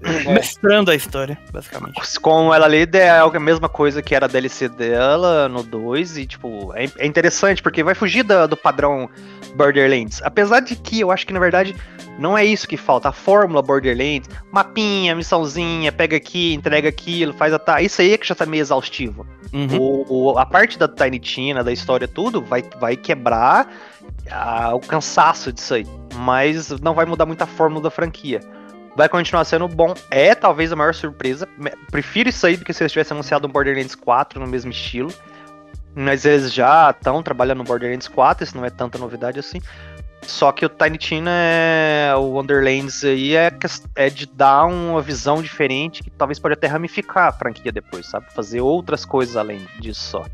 É. Mestrando a história, basicamente. Com ela ali é a mesma coisa que era a DLC dela no 2, e tipo, é, é interessante porque vai fugir do, do padrão Borderlands. Apesar de que eu acho que na verdade não é isso que falta. A fórmula Borderlands, mapinha, missãozinha, pega aqui, entrega aquilo, faz a. Tá, isso aí é que já tá meio exaustivo. Uhum. O, o, a parte da Tiny Tina, da história, tudo, vai, vai quebrar a, o cansaço disso aí. Mas não vai mudar muito a fórmula da franquia vai continuar sendo bom. É talvez a maior surpresa. Prefiro isso aí do que se eles tivessem anunciado um Borderlands 4 no mesmo estilo. Mas eles já estão trabalhando no Borderlands 4, isso não é tanta novidade assim. Só que o Tiny Tina, é, o Wonderlands aí é, é de dar uma visão diferente que talvez pode até ramificar a franquia depois, sabe? Fazer outras coisas além disso só.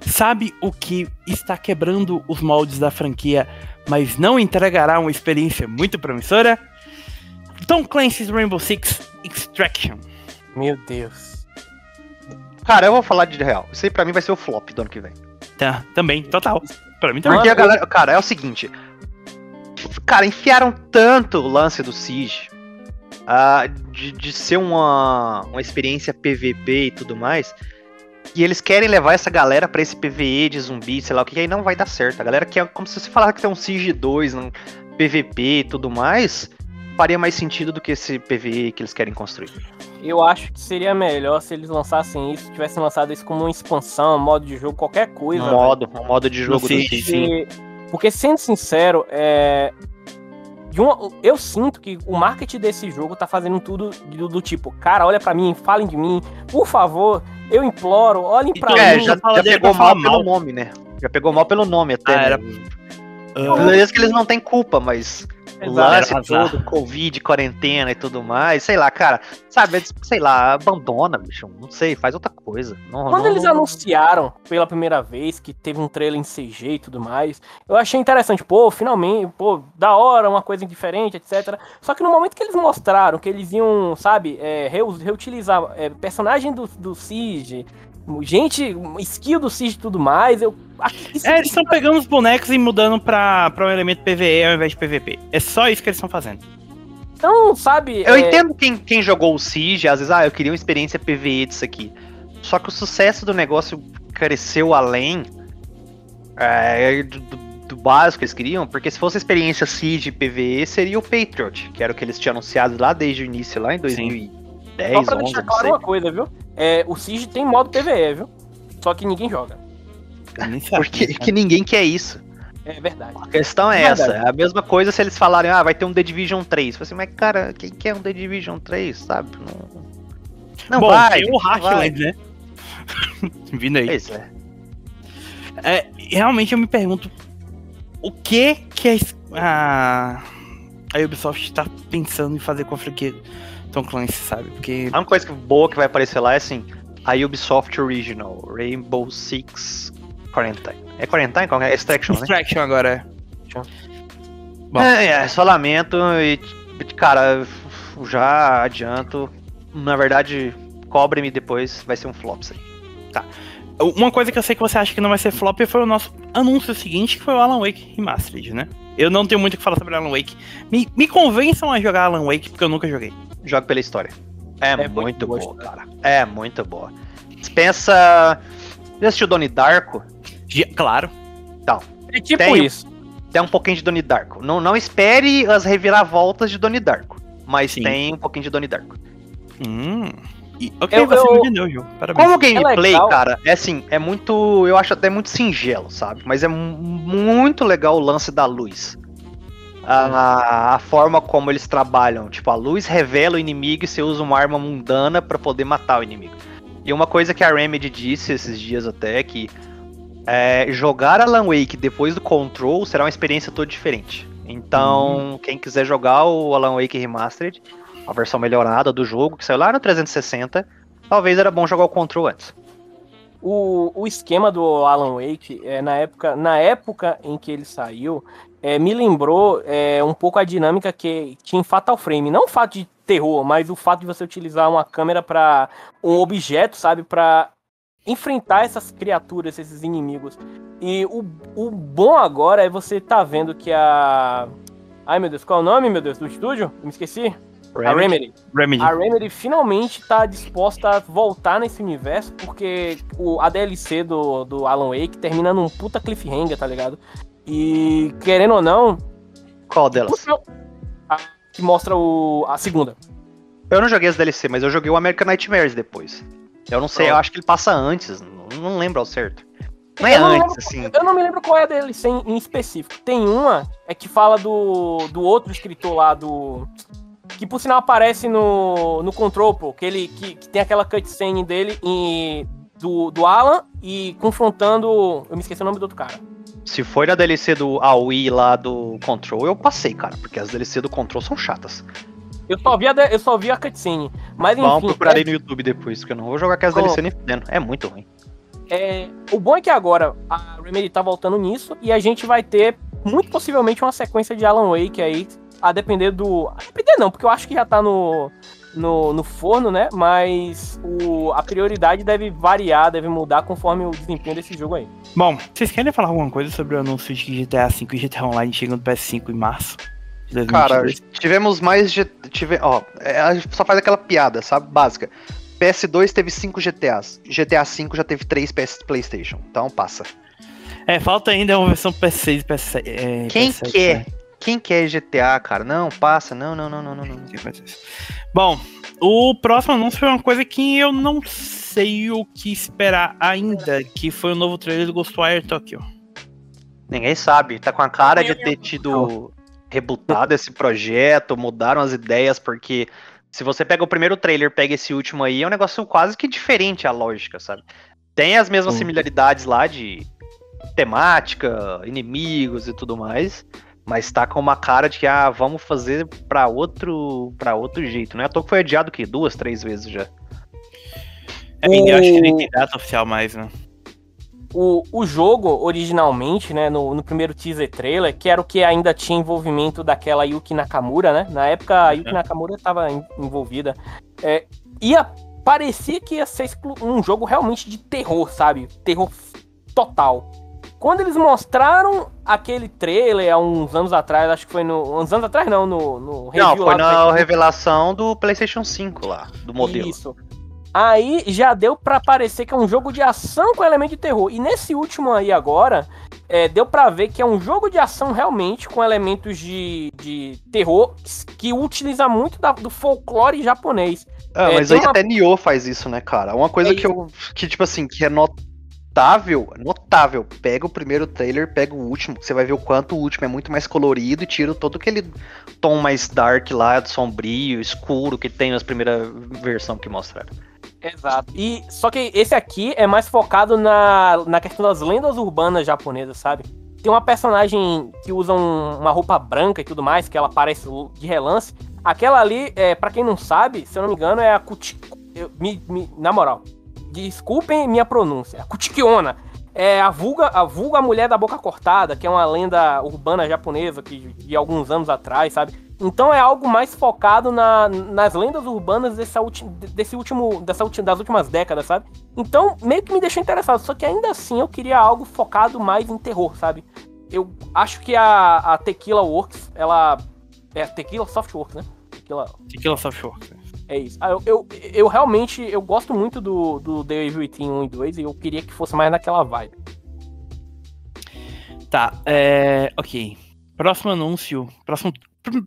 Sabe o que está quebrando os moldes da franquia, mas não entregará uma experiência muito promissora? Tom Clancy's Rainbow Six Extraction. Meu Deus. Cara, eu vou falar de real. Isso aí pra mim vai ser o flop do ano que vem. Tá, também, total. Pra mim também. Porque a galera, cara, é o seguinte. Cara, enfiaram tanto o lance do Siege. Uh, de, de ser uma, uma experiência PVP e tudo mais. E eles querem levar essa galera para esse PVE de zumbi, sei lá o que, aí não vai dar certo. A galera quer, como se você falasse que tem um Siege 2, um PVP e tudo mais faria mais sentido do que esse PVE que eles querem construir. Eu acho que seria melhor se eles lançassem isso, tivessem lançado isso como uma expansão, modo de jogo, qualquer coisa. Um modo, um modo de jogo Sim, do Sim. Porque, sendo sincero, é... Uma, eu sinto que o marketing desse jogo tá fazendo tudo do, do tipo, cara, olha para mim, falem de mim, por favor, eu imploro, olhem pra é, mim. Já, já pegou mal, mal pelo nome, né? Já pegou mal pelo nome até. Ah, né? era... Uh... que eles não têm culpa, mas o lance todo, Covid, quarentena e tudo mais, sei lá, cara, sabe, sei lá, abandona, bicho, não sei, faz outra coisa. Não, Quando não, eles não... anunciaram pela primeira vez que teve um trailer em CG e tudo mais, eu achei interessante, pô, finalmente, pô, da hora, uma coisa diferente, etc. Só que no momento que eles mostraram que eles iam, sabe, é, reutilizar é, personagem do, do Siege, gente, skill do Siege e tudo mais, eu. É, eles estão pegando os bonecos e mudando pra, pra um elemento PVE ao invés de PVP. É só isso que eles estão fazendo. Então, sabe. Eu é... entendo quem, quem jogou o Siege, às vezes, ah, eu queria uma experiência PVE disso aqui. Só que o sucesso do negócio cresceu além é, do, do, básico que eles queriam, porque se fosse experiência Siege PVE, seria o Patriot, que era o que eles tinham anunciado lá desde o início, lá em 2010. Só pra 11, deixar claro uma coisa, viu? É, o Siege tem modo PVE, viu? Só que ninguém joga. Porque que ninguém quer isso. É verdade. A questão é, é essa. É a mesma coisa se eles falarem, ah, vai ter um The Division 3. Você assim, mas cara, quem quer um The Division 3, sabe? Não... Não Bom, vai. tem o. Heartland, né? [laughs] Vindo aí. Pois é. É, realmente eu me pergunto o que que a, a Ubisoft está pensando em fazer com a franquia Tom Clancy, sabe? Porque A única coisa boa que vai aparecer lá é assim, a Ubisoft Original, Rainbow Six Quarantine. É Quarantine? Qual é? Extraction, né? Extraction agora é. Bom. É, é, só lamento e, cara, já adianto. Na verdade, cobre-me depois, vai ser um flop isso aí. Uma coisa que eu sei que você acha que não vai ser flop foi o nosso anúncio seguinte, que foi o Alan Wake Remastered, né? Eu não tenho muito o que falar sobre Alan Wake. Me, me convençam a jogar Alan Wake, porque eu nunca joguei. Jogo pela história. É, É muito muito boa cara. É muito boa. Dispensa. Já assistiu Donnie Darko? Claro. É tipo Tenho. isso. Tem um pouquinho de Donnie Darko. Não, não espere as reviravoltas de Donnie Darko. Mas Sim. tem um pouquinho de Donnie Darko. Hum. E, ok, Eu- você eu- entendeu o jogo. Parabéns. Como gameplay, legal. cara, é assim, é muito. Eu acho até muito singelo, sabe? Mas é mu- muito legal o lance da luz. A, a forma como eles trabalham. Tipo, a luz revela o inimigo e você usa uma arma mundana pra poder matar o inimigo. E uma coisa que a Remedy disse esses dias até é que é, jogar Alan Wake depois do Control será uma experiência toda diferente. Então, quem quiser jogar o Alan Wake Remastered, a versão melhorada do jogo, que saiu lá no 360, talvez era bom jogar o Control antes. O, o esquema do Alan Wake, é, na, época, na época em que ele saiu, é, me lembrou é, um pouco a dinâmica que tinha em Fatal Frame. Não o fato de terror, mas o fato de você utilizar uma câmera para um objeto, sabe? Para enfrentar essas criaturas, esses inimigos. E o, o bom agora é você tá vendo que a. Ai meu Deus, qual é o nome, meu Deus, do estúdio? Eu me esqueci. A Remedy. Remedy. A Remedy finalmente tá disposta a voltar nesse universo, porque o, a DLC do, do Alan Wake termina num puta cliffhanger, tá ligado? E, querendo ou não, Qual delas? a- que mostra o, a segunda. Eu não joguei as DLC, mas eu joguei o American Nightmares depois. Eu não sei, eu acho que ele passa antes, não, não lembro ao certo. Não é Eu não antes, lembro- assim. Eu não me lembro qual é a DLC em, em específico. Tem uma é que fala do, do outro escritor lá, do. Que por sinal aparece no, no Control, pô, que, ele, que, que tem aquela cutscene dele em, do, do Alan e confrontando. Eu me esqueci o nome do outro cara. Se foi na DLC do AOE lá do Control, eu passei, cara, porque as DLC do Control são chatas. Eu só vi a, eu só vi a cutscene. Mas enfim. Vamos procurar aí no YouTube depois, porque eu não vou jogar com as Como? DLC nem fudendo. É muito ruim. É, o bom é que agora a Remedy tá voltando nisso e a gente vai ter muito possivelmente uma sequência de Alan Wake aí, a depender do. A depender não, porque eu acho que já tá no, no, no forno, né? Mas o, a prioridade deve variar, deve mudar conforme o desempenho desse jogo aí. Bom, vocês querem falar alguma coisa sobre o anúncio de que GTA V e GTA Online chegam no PS5 em março de 2022? Cara, tivemos mais. Tive, ó, é, a gente só faz aquela piada, sabe? Básica. PS2 teve 5 GTAs. GTA V já teve 3 PS PlayStation. Então passa. É, falta ainda uma versão PS6 e PS7. É, Quem PS7, quer? né? Quem quer GTA, cara? Não, passa. Não, não, não, não, não, não. Bom, o próximo anúncio foi uma coisa que eu não sei o que esperar ainda, que foi o novo trailer do Ghostwire Tokyo. Ninguém sabe. Tá com a cara de ter tido rebutado esse projeto, mudaram as ideias, porque se você pega o primeiro trailer, pega esse último aí, é um negócio quase que diferente a lógica, sabe? Tem as mesmas Sim. similaridades lá de temática, inimigos e tudo mais, mas tá com uma cara de que ah, vamos fazer pra outro para outro jeito, né? À toa que foi adiado que duas, três vezes já. É, e eu acho que nem tem data oficial mais, né? O, o jogo, originalmente, né, no, no primeiro teaser trailer, que era o que ainda tinha envolvimento daquela Yuki Nakamura, né? Na época a Yuki Uhum. Nakamura estava envolvida. É, ia, parecia que ia ser um jogo realmente de terror, sabe? Terror total. Quando eles mostraram aquele trailer há uns anos atrás, acho que foi no. Uns anos atrás não, no, no Não, foi na revelação do PlayStation 5 lá, do modelo. isso. Aí já deu pra parecer que é um jogo de ação com elemento de terror. E nesse último aí agora, é, deu pra ver que é um jogo de ação realmente com elementos de, de terror que utiliza muito da- do folclore japonês. Ah, É, mas aí uma- até Nioh faz isso, né, cara? Uma coisa É que eu. Que, tipo assim, que é not... notável, notável. Pega o primeiro trailer, pega o último, você vai ver o quanto o último é muito mais colorido e tira todo aquele tom mais dark lá, sombrio, escuro que tem nas primeiras versões que mostraram. Exato. E só que esse aqui é mais focado na, na questão das lendas urbanas japonesas, sabe? Tem uma personagem que usa um, uma roupa branca e tudo mais, que ela aparece de relance. Aquela ali, é, para quem não sabe, se eu não me engano, é a Kuti... Me, me, na moral, desculpem minha pronúncia. Kutikiona é a vulga, a vulga mulher da boca cortada, que é uma lenda urbana japonesa que, de alguns anos atrás, sabe? Então é algo mais focado na, nas lendas urbanas desse, desse último, dessa, das últimas décadas, sabe? Então meio que me deixou interessado, só que ainda assim eu queria algo focado mais em terror, sabe? Eu acho que a, a Tequila Works, ela. É Tequila Softworks, né? Tequila, Tequila Softworks. É isso. Ah, eu, eu, eu, realmente eu gosto muito do, do The Evil Team 1 e 2 e eu queria que fosse mais naquela vibe. Tá, é. Ok. Próximo anúncio. Próximo,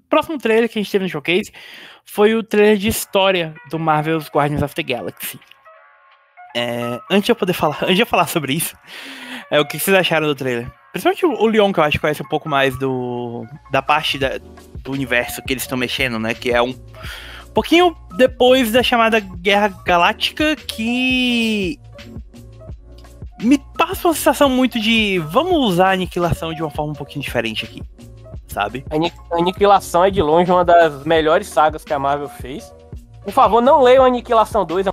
próximo trailer que a gente teve no showcase foi o trailer de história do Marvel's Guardians of the Galaxy. É, antes de eu poder falar, [laughs] antes de eu falar sobre isso, é, o que vocês acharam do trailer? Principalmente o Leon, que eu acho que conhece um pouco mais do da parte da, do universo que eles estão mexendo, né? Que é um pouquinho depois da chamada Guerra Galáctica, que me passa uma sensação muito de vamos usar a aniquilação de uma forma um pouquinho diferente aqui, sabe? A Aniquilação é de longe uma das melhores sagas que a Marvel fez. Por favor, não leiam Aniquilação 2, é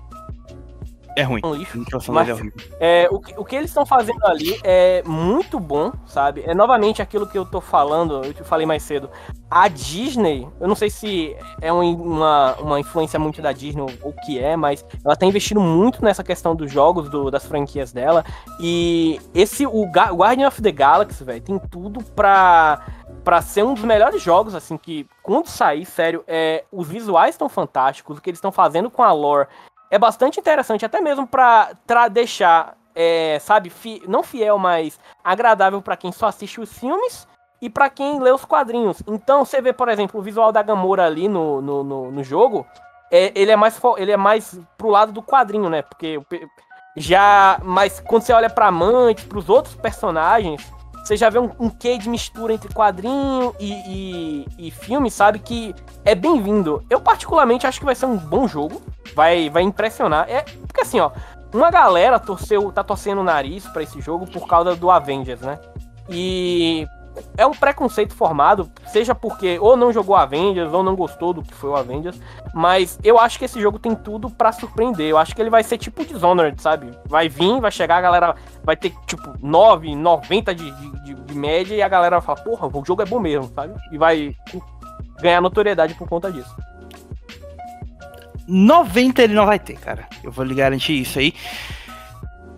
é ruim. Um lixo. Mas, é ruim. É, o, o que eles estão fazendo ali é muito bom, sabe? É novamente aquilo que eu tô falando, eu te falei mais cedo. A Disney, eu não sei se é uma, uma influência muito da Disney ou o que é, mas ela tá investindo muito nessa questão dos jogos, do, das franquias dela. E esse, o Guardian of the Galaxy, velho, tem tudo pra para ser um dos melhores jogos, assim, que quando sair, sério, é, os visuais estão fantásticos, o que eles estão fazendo com a lore é bastante interessante, até mesmo pra, deixar, é, sabe, fi, não fiel, mas agradável para quem só assiste os filmes e para quem lê os quadrinhos. Então, você vê, por exemplo, o visual da Gamora ali no, no, no, no jogo, é, ele, é mais, ele é mais pro lado do quadrinho, né? Porque já. Mas quando você olha pra Amante, pros outros personagens, você já vê um, um quê de mistura entre quadrinho e, e, e filme, sabe? Que é bem-vindo. Eu, particularmente, acho que vai ser um bom jogo. Vai, vai impressionar. É, porque assim, ó, uma galera torceu, tá torcendo o nariz para esse jogo por causa do Avengers, né? E é um preconceito formado, seja porque ou não jogou Avengers ou não gostou do que foi o Avengers, mas eu acho que esse jogo tem tudo para surpreender. Eu acho que ele vai ser tipo Dishonored, sabe? Vai vir, vai chegar, a galera vai ter tipo 9, 90 de, de, de média e a galera vai falar, porra, o jogo é bom mesmo, sabe? E vai ganhar notoriedade por conta disso. 90 ele não vai ter, cara. Eu vou lhe garantir isso aí.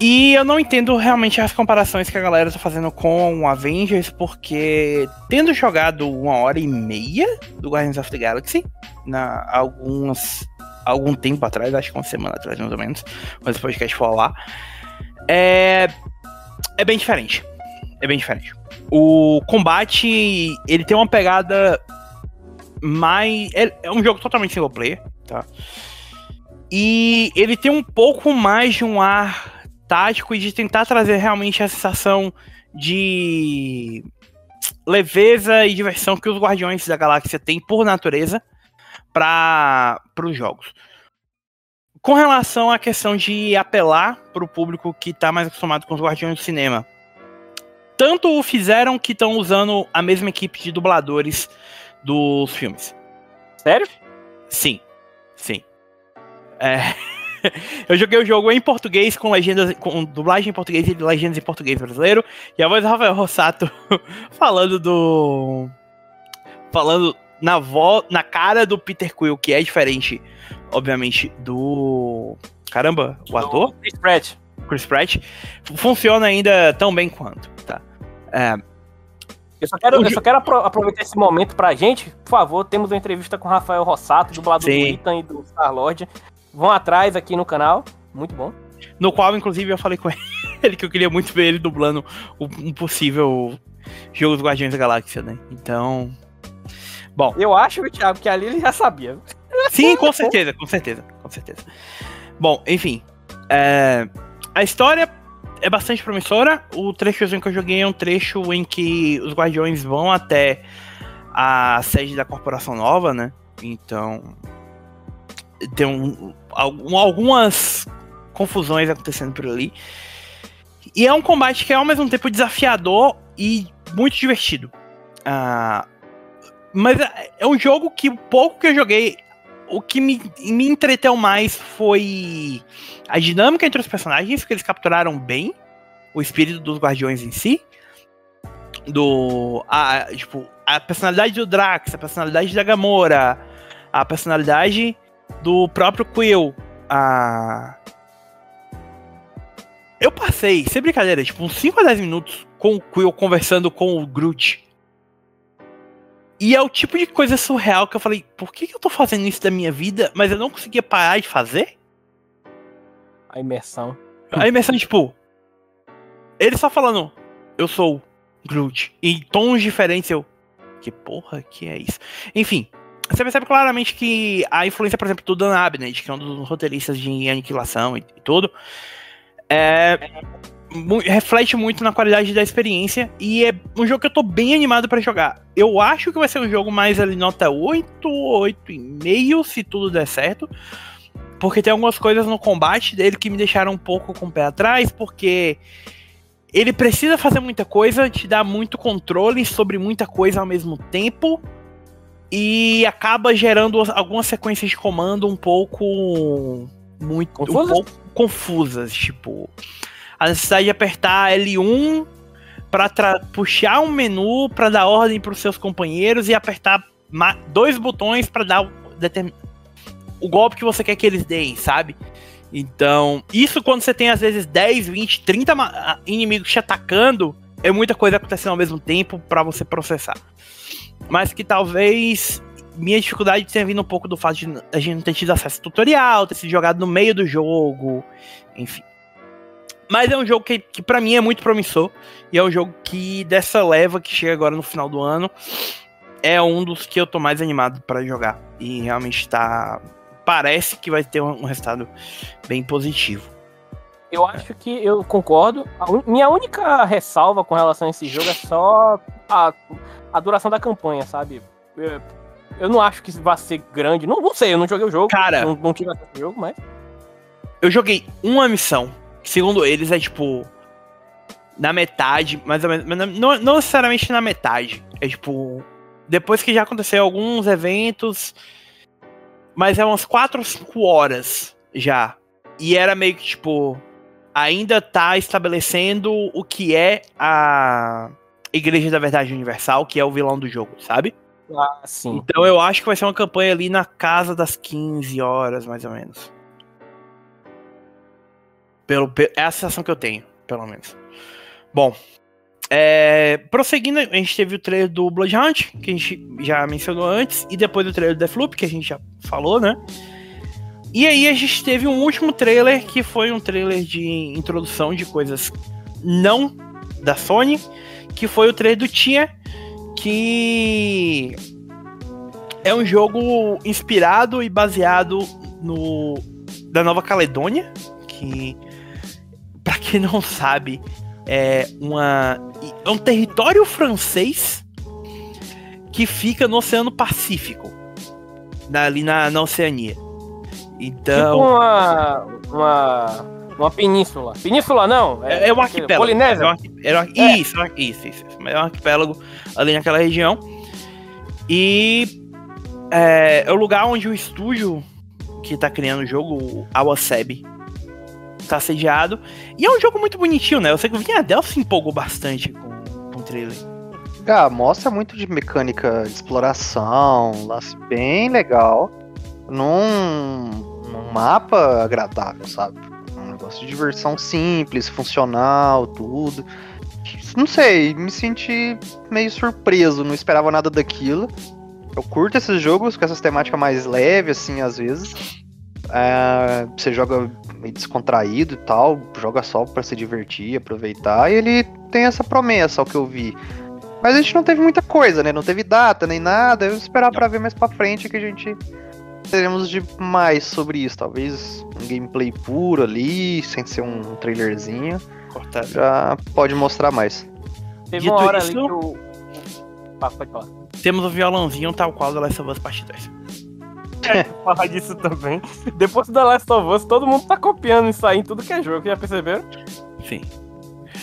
E eu não entendo realmente as comparações que a galera tá fazendo com o Avengers, porque tendo jogado uma hora e meia do Guardians of the Galaxy, na alguns algum tempo atrás, acho que uma semana atrás mais ou menos, quando esse podcast for lá, é é bem diferente. É bem diferente. O combate, ele tem uma pegada mais é, é um jogo totalmente single player, tá? E ele tem um pouco mais de um ar tático e de tentar trazer realmente a sensação de leveza e diversão que os Guardiões da Galáxia têm por natureza para os jogos. Com relação à questão de apelar para o público que está mais acostumado com os Guardiões do cinema, tanto o fizeram que estão usando a mesma equipe de dubladores dos filmes. Sério? Sim, sim. É. [laughs] eu joguei o jogo em português com legendas, com dublagem em português e legendas em português brasileiro. E a voz do Rafael Rossato [laughs] falando do. Falando na voz, na cara do Peter Quill, que é diferente, obviamente, do. Caramba, o ator? Chris Pratt. Chris Pratt. Funciona ainda tão bem quanto, tá? É, eu só quero, eu só quero aproveitar esse momento pra gente. Por favor, temos uma entrevista com o Rafael Rossato, dublador Sim. do Ethan e do Star-Lord. Vão atrás aqui no canal, muito bom. No qual, inclusive, eu falei com [laughs] ele que eu queria muito ver ele dublando um possível jogo dos Guardiões da Galáxia, né? Então. Bom. Eu acho, Thiago, que ali ele já sabia. [laughs] Sim, com certeza, com certeza, com certeza. Bom, enfim. É, a história é bastante promissora. O trechozinho que eu joguei é um trecho em que os guardiões vão até a sede da corporação nova, né? Então tem um, algumas confusões acontecendo por ali. E é um combate que é ao mesmo tempo desafiador e muito divertido. Uh, mas é, é um jogo que pouco que eu joguei, o que me, me entreteu mais foi a dinâmica entre os personagens, que eles capturaram bem o espírito dos guardiões em si. Do. A, tipo, a personalidade do Drax, a personalidade da Gamora, a personalidade do próprio Quill. A... Eu passei, sem brincadeira, tipo, uns 5 a 10 minutos com o Quill conversando com o Groot. E é o tipo de coisa surreal que eu falei, por que, que eu tô fazendo isso da minha vida, mas eu não conseguia parar de fazer? A imersão. A imersão, tipo. Ele só falando, eu sou Groot. Em tons diferentes, eu. Que porra que é isso? Enfim, você percebe claramente que a influência, por exemplo, do Dan Abnett, que é um dos roteiristas de Aniquilação e, e tudo, é, reflete muito na qualidade da experiência e é um jogo que eu tô bem animado para jogar. Eu acho que vai ser um jogo mais ali nota 8, 8,5 se tudo der certo. Porque tem algumas coisas no combate dele que me deixaram um pouco com o pé atrás, porque ele precisa fazer muita coisa, te dá muito controle sobre muita coisa ao mesmo tempo e acaba gerando algumas sequências de comando um pouco muito confusas, um pouco confusas tipo a necessidade de apertar L1 para puxar um menu para dar ordem para os seus companheiros e apertar dois botões para dar o, o golpe que você quer que eles deem, sabe? Então, isso quando você tem às vezes 10, 20, 30 inimigos te atacando, é muita coisa acontecendo ao mesmo tempo para você processar. Mas que talvez minha dificuldade tenha vindo um pouco do fato de a gente não ter tido acesso ao tutorial, ter sido jogado no meio do jogo, enfim. Mas é um jogo que, que para mim é muito promissor. E é um jogo que, dessa leva que chega agora no final do ano, é um dos que eu tô mais animado para jogar. E realmente tá. Parece que vai ter um, resultado bem positivo. Eu acho que eu concordo. Minha única ressalva com relação a esse jogo é só a, a duração da campanha, sabe? Eu, eu não acho que vai ser grande. Não, não sei, eu não joguei o jogo. Cara, não, não tive acesso ao jogo, mas. Eu joguei uma missão segundo eles, é tipo. Na metade, mais ou menos. Não, não necessariamente na metade. É tipo. Depois que já aconteceu alguns eventos. Mas é umas 4 ou 5 horas já. E era meio que tipo. Ainda tá estabelecendo o que é a Igreja da Verdade Universal, que é o vilão do jogo, sabe? Ah, sim. Então eu acho que vai ser uma campanha ali na casa das 15 horas, mais ou menos. Pelo, é a sensação que eu tenho, pelo menos. Bom, é, prosseguindo, a gente teve o trailer do Bloodhound, que a gente já mencionou antes, e depois o trailer do Deathloop, que a gente já falou, né? E aí a gente teve um último trailer, que foi um trailer de introdução de coisas não da Sony, que foi o trailer do Tia, que é um jogo inspirado e baseado no da Nova Caledônia, que para quem não sabe, é, uma, é um território francês que fica no Oceano Pacífico, ali na, na Oceania. Então. Tipo uma, uma, uma península. Península não? É, é um arquipélago. Polinésia? É um é um, é. Isso, isso, isso, É um arquipélago ali naquela região. E é, é o lugar onde o estúdio que tá criando o jogo, a Wasabi, tá sediado. E é um jogo muito bonitinho, né? Eu sei que o Vinhadel se empolgou bastante com, com o trailer. Ah, mostra muito de mecânica de exploração, lance bem legal. Num, num mapa agradável, sabe? Negócio de diversão simples, funcional, tudo. Não sei, me senti meio surpreso, não esperava nada daquilo. Eu curto esses jogos com essas temáticas mais leves, assim, às vezes. É, você joga meio descontraído e tal, joga só para se divertir, aproveitar, e ele tem essa promessa, ao que eu vi. Mas a gente não teve muita coisa, né? Não teve data nem nada. Eu esperar para ver mais para frente que a gente teremos de mais sobre isso. Talvez um gameplay puro ali, sem ser um trailerzinho. cortado. Já pode mostrar mais. Teve Dito uma hora isso- ali que o. Ah, pode falar. Temos o violãozinho tal qual do Last of Us Part 2. falar disso também. Depois do The Last of Us, todo mundo tá copiando isso aí em tudo que é jogo, já perceberam? Sim.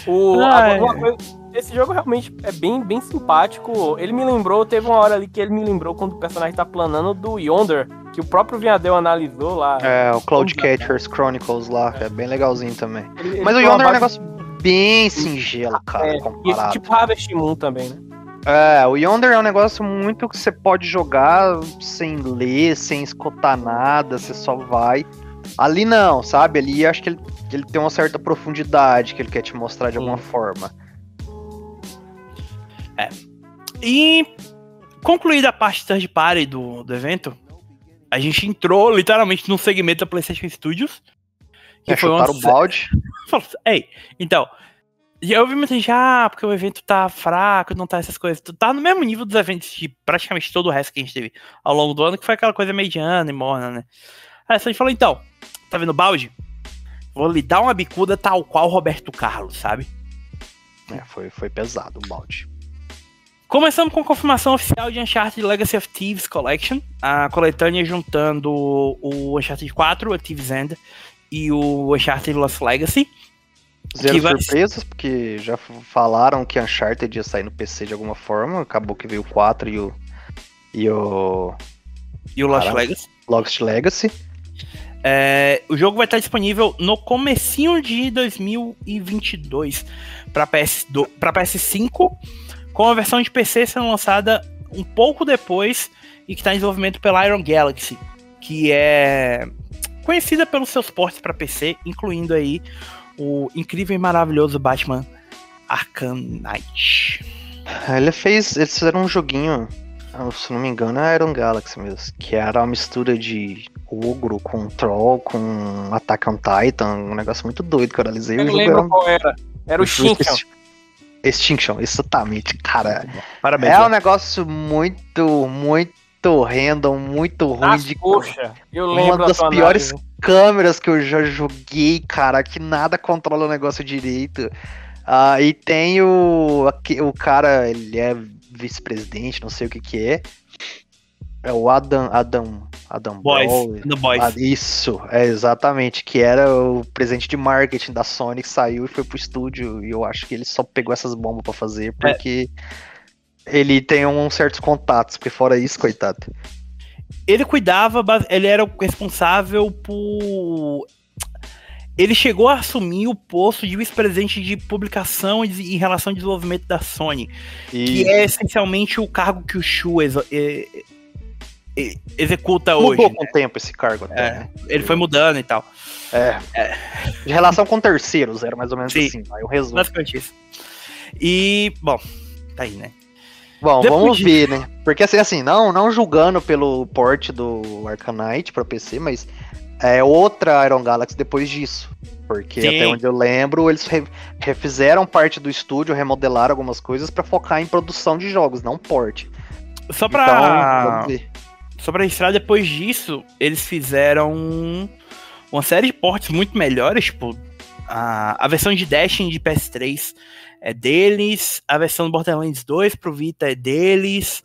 O, Ah, agora, é. uma coisa- esse jogo realmente é bem, bem simpático. Ele me lembrou, teve uma hora ali que ele me lembrou quando o personagem tá planando do Yonder, que o próprio Vinhadel analisou lá. É, o Cloud Vamos lá. Catchers Chronicles lá, é bem legalzinho também. Ele- ele Mas o Yonder é um negócio bem singelo, cara, É, e esse comparado. tipo Harvest Moon também, né? É, o Yonder é um negócio muito que você pode jogar sem ler, sem escutar nada, você só vai. Ali não, sabe? Ali acho que ele, ele tem uma certa profundidade que ele quer te mostrar de alguma Sim. Forma. E concluída a parte third party do, do evento, a gente entrou literalmente num segmento da PlayStation Studios. Que É, foi uma o balde. [laughs] Ei, então. Eu vi muita gente, ah, porque o evento tá fraco, não tá essas coisas. Tá no mesmo nível dos eventos de praticamente todo o resto que a gente teve ao longo do ano, que foi aquela coisa mediana e morna, né? Aí a gente falou, então, tá vendo o balde? Vou lhe dar uma bicuda tal qual Roberto Carlos, sabe? É, foi, foi pesado o balde. Começamos com a confirmação oficial de Uncharted Legacy of Thieves Collection, a coletânea juntando o Uncharted 4, o Thieves End e o Uncharted Lost Legacy. Zero vai- surpresas, porque já falaram que Uncharted ia sair no PC de alguma forma. Acabou que veio o 4 e o. E o. E o Lost Caramba. Legacy. Lost Legacy. É, o jogo vai estar disponível no comecinho de 2022 para PS para PS5, com a versão de PC sendo lançada um pouco depois e que está em desenvolvimento pela Iron Galaxy, que é conhecida pelos seus portes para PC, incluindo aí o incrível e maravilhoso Batman Arkham Knight. Ele fez. Eles fizeram um joguinho, ah, se não me engano, é Iron Galaxy mesmo. Que era uma mistura de ogro com troll, com Attack on Titan. Um negócio muito doido que eu analisei. Eu o não jogo lembro era um- qual era. Era o [laughs] Shinkan. Extinction, exatamente, cara. Parabéns. É um Léo. negócio muito, muito random, muito ruim Nas de coxa. Eu Uma lembro a das piores análise. câmeras que eu já joguei, cara, que nada controla o negócio direito. Ah, e tem o, o cara, ele é vice-presidente, não sei o que que é. É o Adam, Adam, Adam Boys. The Boys. Ah, isso, é exatamente, que era o presidente de marketing da Sony que saiu e foi pro estúdio, e eu acho que ele só pegou essas bombas pra fazer porque ele tem uns certos contatos, porque fora isso, coitado. ele cuidava, ele era o responsável por. Ele chegou a assumir o posto de vice-presidente de publicação em relação ao desenvolvimento da Sony, E que é essencialmente o cargo que o Shu executa hoje. mudou né? com o tempo esse cargo até, É. né? Ele foi mudando e tal. É. De relação com terceiros, era mais ou menos Sim. assim. Aí o resumo. Basicamente isso. E, bom, tá aí, né? Bom, Depois vamos disso- ver, né? Porque assim, assim, não, não julgando pelo port do Arcanite pra PC, mas é outra Iron Galaxy depois disso. Porque Sim. até onde eu lembro, eles re- refizeram parte do estúdio, remodelaram algumas coisas pra focar em produção de jogos, não port. Só Então, pra, vamos ver. Só pra registrar, depois disso, eles fizeram uma série de portes muito melhores, tipo, a, a versão de Destiny de PS3 é deles, a versão do Borderlands 2 pro Vita é deles,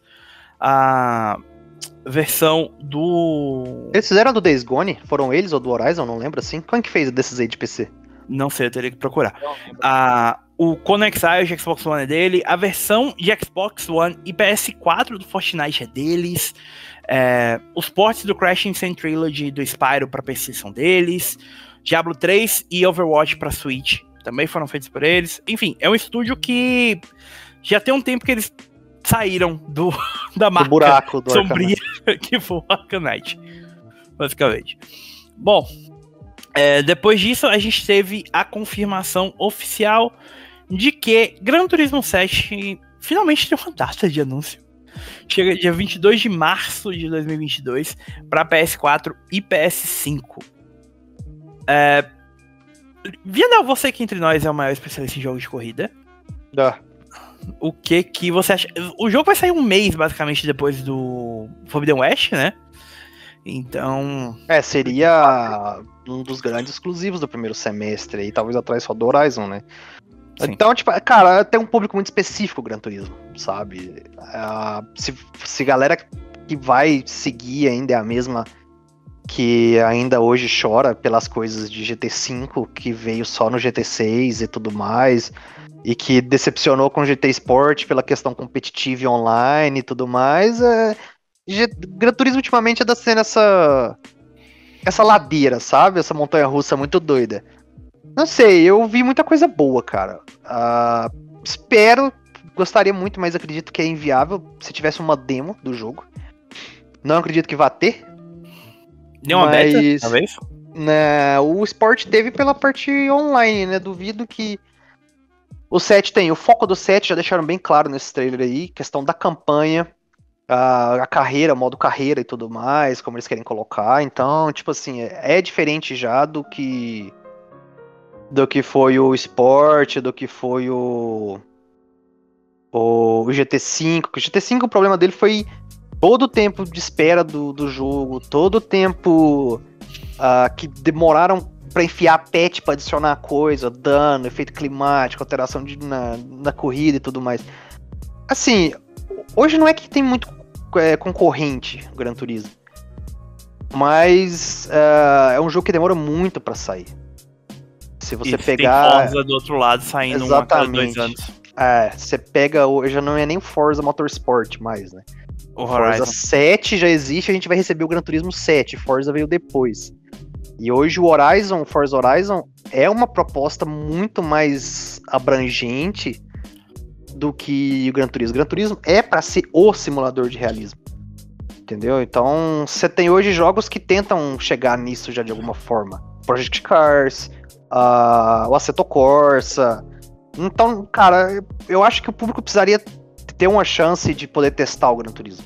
a versão do... Eles fizeram do Days Gone? Foram eles ou do Horizon? Não lembro assim. Quem que fez desses aí de PC? Não sei, eu teria que procurar. A, o Conex Exile de Xbox One é dele, a versão de Xbox One e PS4 do Fortnite é deles, é, os ports do Crash Insane Trilogy do Spyro para PC são deles, Diablo 3 e Overwatch para Switch também foram feitos por eles. Enfim, é um estúdio que já tem um tempo que eles saíram do [laughs] da Do marca buraco do sombria [laughs] que foi o Arcanite, basicamente. Bom, é, depois disso a gente teve a confirmação oficial de que Gran Turismo 7 finalmente tem uma data de anúncio. Chega dia 22 de março de 2022 para PS4 e PS5. É, Vianel, você que entre nós é o maior especialista em jogos de corrida Dá. o que que você acha? O jogo vai sair um mês, basicamente, depois do Forbidden West, né? Então. É, seria um dos grandes exclusivos do primeiro semestre, e talvez atrás só do Horizon, né? Sim. Então, tipo, cara, tem um público muito específico o Gran Turismo, sabe? Ah, se, se galera que vai seguir ainda é a mesma que ainda hoje chora pelas coisas de GT5 que veio só no GT6 e tudo mais, e que decepcionou com o GT Sport pela questão competitiva e online e tudo mais, é, Gran Turismo ultimamente anda sendo essa essa ladeira, sabe? Essa montanha russa muito doida. Não sei, eu vi muita coisa boa, cara. Ah, espero, gostaria muito, mas acredito que é inviável se tivesse uma demo do jogo. Não acredito que vá ter. Deu uma Mas- beta, talvez? né, o Sport teve pela parte online, né? Duvido que o 7 tem. O foco do 7 já deixaram bem claro nesse trailer aí, questão da campanha, a, a carreira, modo carreira e tudo mais, como eles querem colocar. Então, tipo assim, é, é diferente já do que do que foi o Sport, do que foi o o, o GT5. O GT5 o problema dele foi todo o tempo de espera do, do jogo, todo o tempo ah, que demoraram pra enfiar patch pra adicionar coisa, dano, efeito climático, alteração de, na, na corrida e tudo mais. Assim, hoje não é que tem muito é, concorrente o Gran Turismo, mas ah, é um jogo que demora muito pra sair. Se você E pegar. Tem Forza do outro lado saindo um a cada dois Exatamente. anos. É, você pega. Hoje já não é nem o Forza Motorsport mais, né? O Forza Horizon. 7 já existe, a gente vai receber o Gran Turismo 7. Forza veio depois. E hoje o Horizon, o Forza Horizon, é uma proposta muito mais abrangente do que o Gran Turismo. O Gran Turismo é para ser o simulador de realismo. Entendeu? Então, você tem hoje jogos que tentam chegar nisso já de alguma forma. Project Cars, o Assetto Corsa. Então, cara, eu acho que o público precisaria ter uma chance de poder testar o Gran Turismo.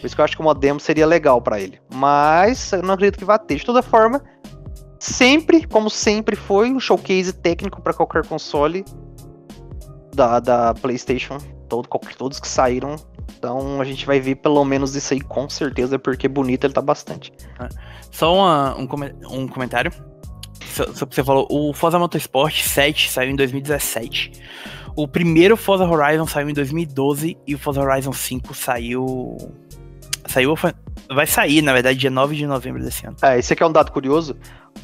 Por isso que eu acho que uma demo seria legal pra ele. Mas eu não acredito que vá ter. De toda forma, sempre, como sempre foi, um showcase técnico pra qualquer console da, da PlayStation. Todo, qualquer- todos que saíram. Então a gente vai ver pelo menos isso aí com certeza, porque bonito ele tá bastante. Só uma- um, um comentário. So- Sobre o que você falou, o Forza Motorsport 7 saiu em 2017. O primeiro Forza Horizon saiu em 2012 e o Forza Horizon 5 saiu. Saiu. Vai sair, na verdade, dia 9 de novembro desse ano. É, esse aqui é um dado curioso.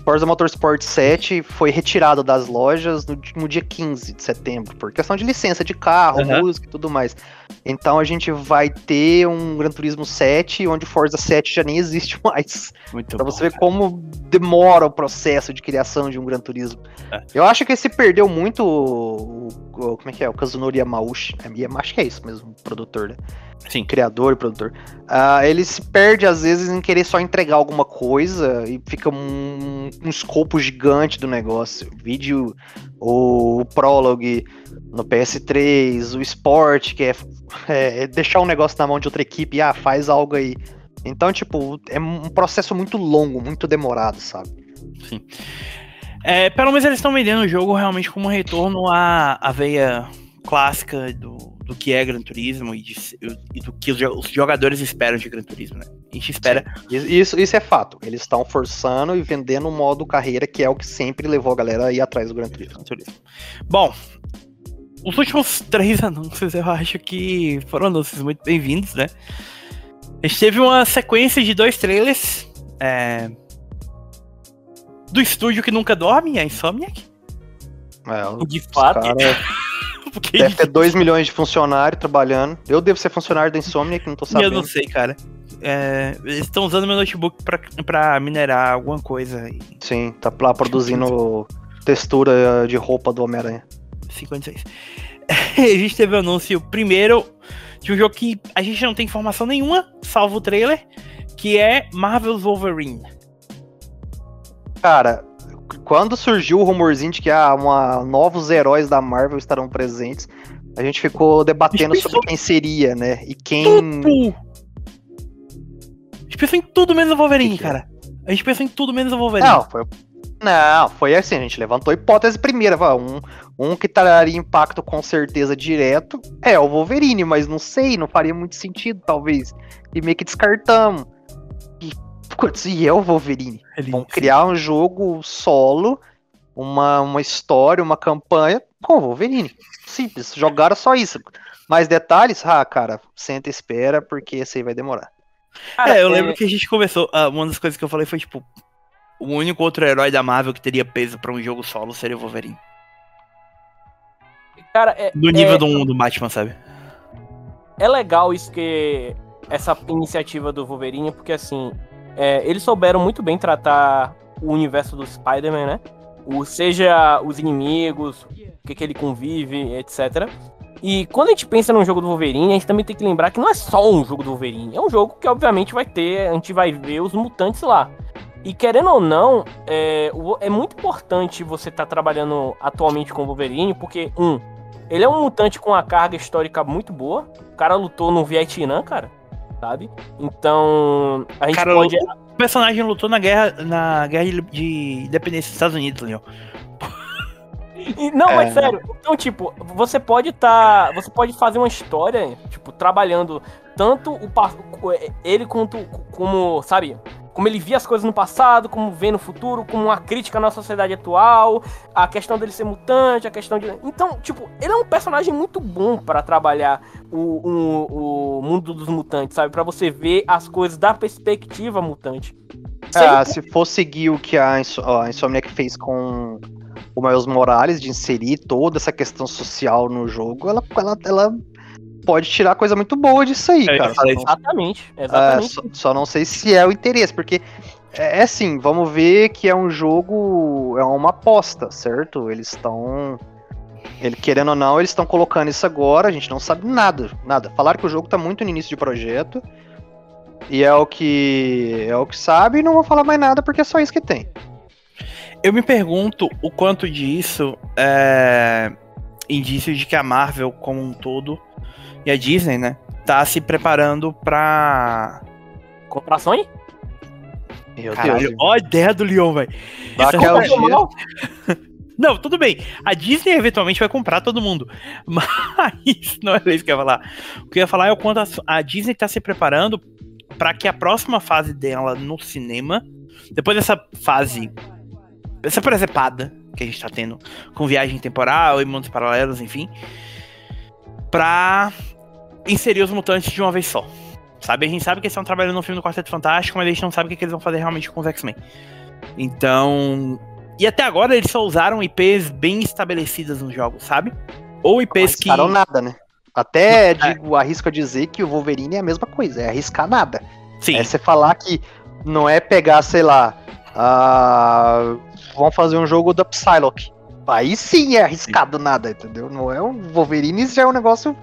Forza Motorsport 7 foi retirado das lojas no, no dia 15 de setembro, por questão de licença de carro, Aham. música e tudo mais. Então a gente vai ter um Gran Turismo 7, onde o Forza 7 já nem existe [laughs] mais. Muito Pra bom. você ver como demora o processo de criação de um Gran Turismo. É. Eu acho que esse perdeu muito o, o- Como é que é? O Kazunori Yamauchi. É, Yama- acho que é isso mesmo, produtor, né? Sim. criador e produtor, ah, ele se perde às vezes em querer só entregar alguma coisa e fica um, um escopo gigante do negócio. Vídeo, o, Prologue no PS3, o Sport, que é, é, é deixar um negócio na mão de outra equipe, ah, faz algo aí. Então, tipo, é um processo muito longo, muito demorado, sabe? É, pelo menos eles estão vendendo o jogo realmente como um retorno à, à veia clássica do, do que é Gran Turismo e, de- e do que os jogadores esperam de Gran Turismo, né? A gente espera. Isso, isso- é fato. Eles estão forçando e vendendo um modo carreira que é o que sempre levou a galera a ir atrás do Gran Turismo. Bom, os últimos três [laughs] anúncios eu acho que foram anúncios muito bem-vindos, né? A gente teve uma sequência de dois trailers é, do estúdio que nunca dorme, a Insomniac. É, De fato, cara porque deve ter [laughs] 2 milhões de funcionários trabalhando. Eu devo ser funcionário da Insomnia, que não tô eu sabendo. não sei, cara. É, eles estão usando meu notebook pra, pra minerar alguma coisa. Sim, tá lá produzindo textura de roupa do Homem-Aranha. 56. [laughs] a gente teve o anúncio primeiro de um jogo que a gente não tem informação nenhuma, salvo o trailer, que é Marvel's Wolverine. Cara, quando surgiu o rumorzinho de que ah, uma, novos heróis da Marvel estarão presentes, a gente ficou debatendo Isso sobre quem seria, né? E quem. Tudo! A gente pensou em tudo menos o Wolverine, é? cara. A gente pensou em tudo menos o Wolverine. Não, foi. Não, foi assim, a gente levantou a hipótese primeira, um, um que traria impacto com certeza direto é o Wolverine, mas não sei, não faria muito sentido, talvez. E meio que descartamos. E Putz, e é o Wolverine. Ele- Vão criar um jogo solo, uma, uma história, uma campanha com o Wolverine. Simples, jogaram só isso. Mais detalhes? Ah, cara, senta e espera, porque esse aí vai demorar. Cara, É, eu lembro que a gente conversou. ah, uma das coisas que eu falei foi tipo: o único outro herói da Marvel que teria peso pra um jogo solo seria o Wolverine. Cara, é, Do nível é, do, do Batman, sabe? é legal isso que essa iniciativa do Wolverine, porque assim, é, eles souberam muito bem tratar o universo do Spider-Man, né? O, seja os inimigos, o que, que ele convive, etc. E quando a gente pensa num jogo do Wolverine, a gente também tem que lembrar que não é só um jogo do Wolverine. É um jogo que, obviamente, vai ter. A gente vai ver os mutantes lá. E querendo ou não, é, é muito importante você estar trabalhando atualmente com o Wolverine, porque, um, ele é um mutante com uma carga histórica muito boa. O cara lutou no Vietnã, cara. Sabe? Então. A gente Cara, pode. O personagem lutou na guerra, na guerra de, de independência dos Estados Unidos, Leon. E- Não, É. mas sério. Então, tipo, você pode tá. Você pode fazer uma história, tipo, trabalhando tanto o pa- ele quanto como, sabe? Como ele via as coisas no passado, como vê no futuro, como uma crítica na sociedade atual, a questão dele ser mutante, a questão de. Então, tipo, ele é um personagem muito bom pra trabalhar o, o, o mundo dos mutantes, sabe? Pra você ver as coisas da perspectiva mutante. Ah, se for seguir o que a, Inso- ó, a Insomniac fez com o Miles Morales, de inserir toda essa questão social no jogo, ela, ela, ela pode tirar coisa muito boa disso aí, É, eu cara. Só- Exatamente, É, exatamente. só, só não sei se é o interesse, porque é, é assim, vamos ver que é um jogo, é uma aposta, certo? Eles estão. Ele, querendo ou não, eles estão colocando isso agora, a gente não sabe nada, nada. Falaram que o jogo tá muito no início de projeto. E é o que. É o que sabe, e não vou falar mais nada porque é só isso que tem. Eu me pergunto o quanto disso é indício de que a Marvel como um todo e a Disney, né, tá se preparando pra. Comprar Sony? Meu Caralho, Deus. ó a ideia do Leon, velho. É. [laughs] Não, tudo bem. A Disney eventualmente vai comprar todo mundo. [laughs] Mas não é isso que eu ia falar. O que eu ia falar é o quanto a, a Disney tá se preparando pra que a próxima fase dela no cinema, depois dessa fase, essa presepada que a gente tá tendo com viagem temporal e mundos paralelos, enfim, pra inserir os mutantes de uma vez só. Sabe? A gente sabe que eles estão trabalhando no filme do Quarteto Fantástico, mas a gente não sabe o que, que eles vão fazer realmente com os X-Men. Então, e até agora eles só usaram IPs bem estabelecidas nos jogos, sabe? Ou IPs Não que. arriscaram nada, né? Até É. digo, arrisco a dizer que o Wolverine é a mesma coisa, é arriscar nada. Sim, É você falar que não é pegar, sei lá, ah, vamos fazer um jogo da Psylocke. Aí sim é arriscado nada, entendeu? Não é o Wolverine, já é um negócio,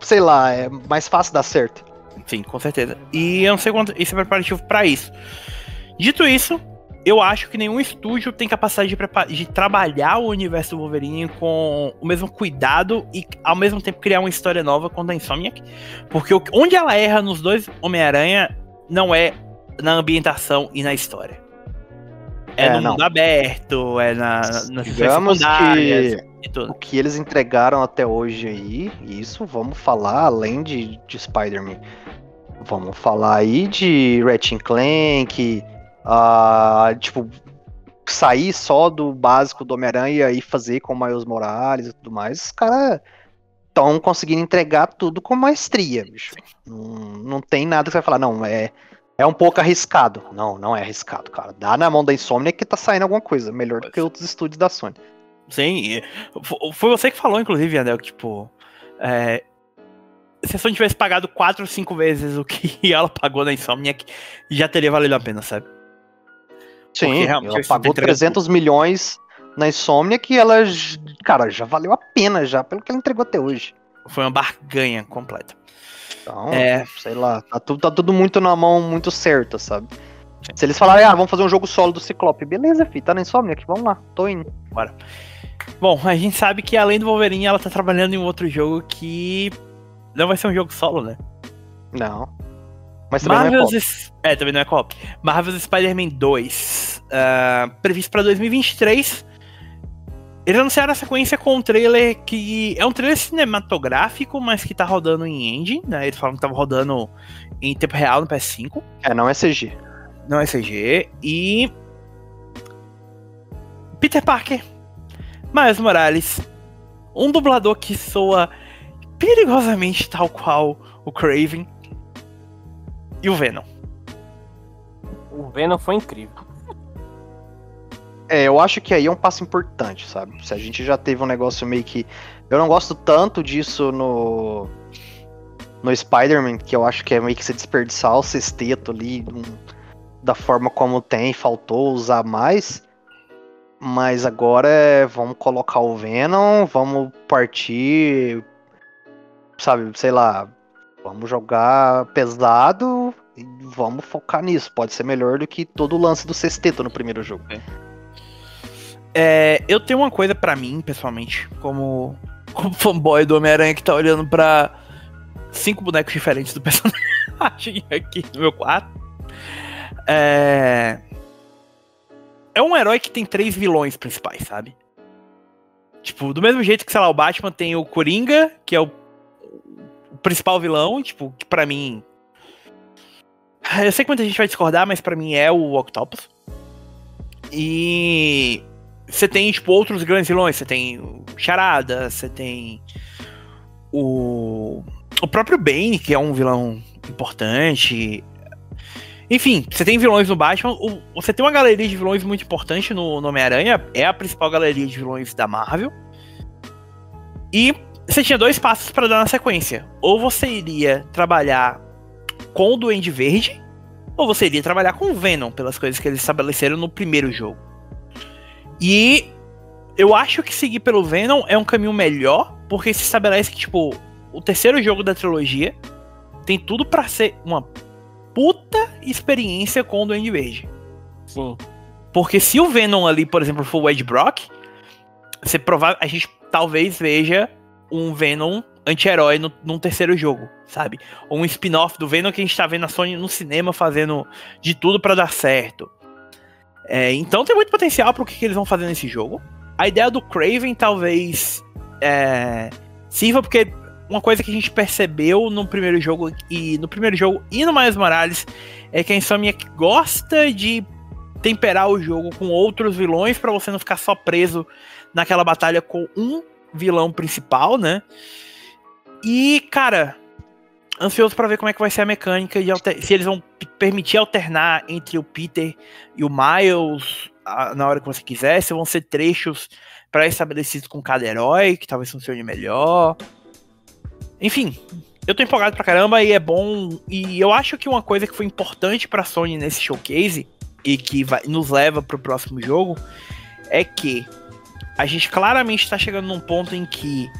sei lá, é mais fácil dar certo. sim, com certeza. E eu não sei quanto isso é preparativo pra isso. Dito isso, eu acho que nenhum estúdio tem capacidade de, de trabalhar o universo do Wolverine com o mesmo cuidado e ao mesmo tempo criar uma história nova quanto a Insomniac. Porque onde ela erra nos dois Homem-Aranha não é na ambientação e na história. É, É, no não. mundo aberto, é na, nas Digamos que o que eles entregaram até hoje aí, e isso vamos falar além de, de Spider-Man. Vamos falar aí de Ratchet Clank, ah, tipo, sair só do básico do Homem-Aranha e fazer com o Miles Morales e tudo mais. Os caras estão conseguindo entregar tudo com maestria, bicho. Não, não tem nada que você vai falar, não, é, é um pouco arriscado. Não, não é arriscado, cara. Dá na mão da Insomnia que tá saindo alguma coisa, melhor do que outros estúdios da Sony. Sim, e fo- foi você que falou, inclusive, Anel, que, tipo. É, se a Sony tivesse pagado 4 ou 5 vezes o que [laughs] ela pagou na Insomniac, já teria valido a pena, sabe? Sim, realmente ela pagou entregando 300 milhões na Insomnia que ela, cara, já valeu a pena já pelo que ela entregou até hoje. Foi uma barganha completa. Então, É. sei lá, tá tudo, tá tudo muito na mão muito certa, sabe? Se eles falarem, ah, vamos fazer um jogo solo do Ciclope, beleza, fi, tá na Insomnia aqui, vamos lá, tô indo. Bom, a gente sabe que além do Wolverine, ela tá trabalhando em um outro jogo que não vai ser um jogo solo, né? Não. Mas também não é Marvel's. pop. S- É, também não é co-op. Marvel's Spider-Man 2. ah, previsto pra 2023. Eles anunciaram a sequência com um trailer que é um trailer cinematográfico, mas que tá rodando em engine, né? Eles falaram que tava rodando em tempo real no PS5. É, não é CG. Não é CG. E. Peter Parker. Miles Morales. Um dublador que soa perigosamente tal qual o Craven. E o Venom. O Venom foi incrível. É, eu acho que aí é um passo importante, sabe? Se a gente já teve um negócio meio que. Eu não gosto tanto disso no. No Spider-Man, que eu acho que é meio que se desperdiçar o sexteto ali, um, da forma como tem, faltou usar mais. Mas agora é, vamos colocar o Venom, vamos partir, sabe, sei lá, vamos jogar pesado e vamos focar nisso. Pode ser melhor do que todo o lance do sexteto no primeiro jogo. É, eu tenho uma coisa pra mim, pessoalmente, como, [laughs] como fanboy do Homem-Aranha que tá olhando pra cinco bonecos diferentes do personagem [laughs] aqui no meu quarto. É, é um herói que tem três vilões principais, sabe? Tipo, do mesmo jeito que, sei lá, o Batman tem o Coringa, que é o, o principal vilão, tipo, que pra mim. Eu sei que muita gente vai discordar, mas pra mim é o Octopus. E você tem, tipo, outros grandes vilões. Você tem o Charada, você tem o. O próprio Bane, que é um vilão importante. Enfim, você tem vilões no Batman. Você tem uma galeria de vilões muito importante no, no Homem-Aranha. É a principal galeria de vilões da Marvel. E você tinha dois passos para dar na sequência. Ou você iria trabalhar com o Duende Verde, ou você iria trabalhar com o Venom, pelas coisas que eles estabeleceram no primeiro jogo. E eu acho que seguir pelo Venom é um caminho melhor, porque se estabelece que, tipo, o terceiro jogo da trilogia tem tudo para ser uma puta experiência com o Duende Verde. Sim. Porque se o Venom ali, por exemplo, for o Ed Brock, você prova a gente talvez veja um Venom anti-herói no, num terceiro jogo, sabe? Ou um spin-off do Venom que a gente tá vendo a Sony no cinema fazendo de tudo para dar certo. É, então tem muito potencial pro que, que, eles vão fazer nesse jogo. A ideia do Craven talvez é, sirva porque uma coisa que a gente percebeu no primeiro jogo e no primeiro jogo e no Miles Morales é que a Insomniac gosta de temperar o jogo com outros vilões para você não ficar só preso naquela batalha com um vilão principal, né? E, cara, ansioso para ver como é que vai ser a mecânica de se eles vão permitir alternar entre o Peter e o Miles a, na hora que você quiser, se vão ser trechos pré-estabelecidos com cada herói, que talvez funcione melhor. Enfim, eu tô empolgado pra caramba e é bom. E eu acho que uma coisa que foi importante pra Sony nesse showcase e que vai, nos leva pro próximo jogo é que a gente claramente tá chegando num ponto em que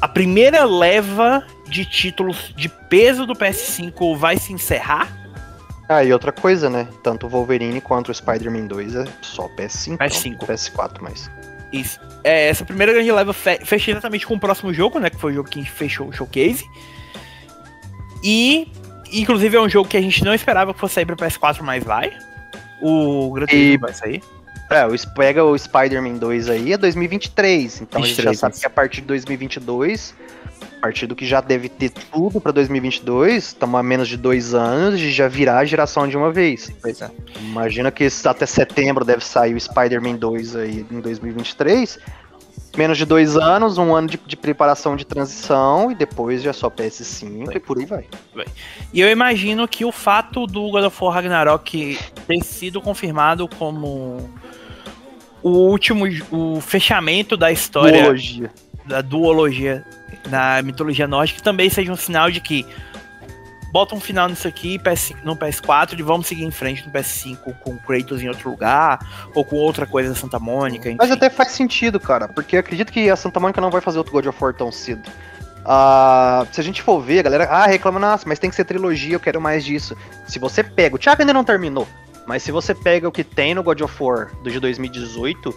a primeira leva de títulos de peso do PS5 vai se encerrar. Ah, e outra coisa, né? Tanto o Wolverine quanto o Spider-Man 2 é só PS5. PS5. Não, PS4, mas. Isso. É, essa primeira grande leva fe fecha exatamente com o próximo jogo, né? Que foi o jogo que fechou o showcase. E, inclusive, é um jogo que a gente não esperava que fosse sair pra PS4, mas vai. O Gran Turismo e... vai sair. É, pega o Spider-Man 2 aí, é 2023. Então 23, a gente já sabe que a partir de 2022, a partir do que já deve ter tudo pra 2022, estamos a menos de dois anos e já virar a geração de uma vez. Pois é. Imagina que até setembro deve sair o Spider-Man 2 aí em 2023. Menos de dois anos, um ano de, de preparação de transição e depois já só PS5 vai. e por aí vai. vai. E eu imagino que o fato do God of War Ragnarok ter sido confirmado como o último, o fechamento da história. Duologia. Da duologia na mitologia nórdica também seja um sinal de que bota um final nisso aqui PS, no PS4 e vamos seguir em frente no PS5 com Kratos em outro lugar ou com outra coisa da Santa Mônica. Enfim. Mas até faz sentido, cara, porque acredito que a Santa Mônica não vai fazer outro God of War tão cedo. Uh, se a gente for ver, a galera, ah, reclama, nossa, mas tem que ser trilogia, eu quero mais disso. Se você pega, o Thiago ainda não terminou, mas se você pega o que tem no God of War do de 2018,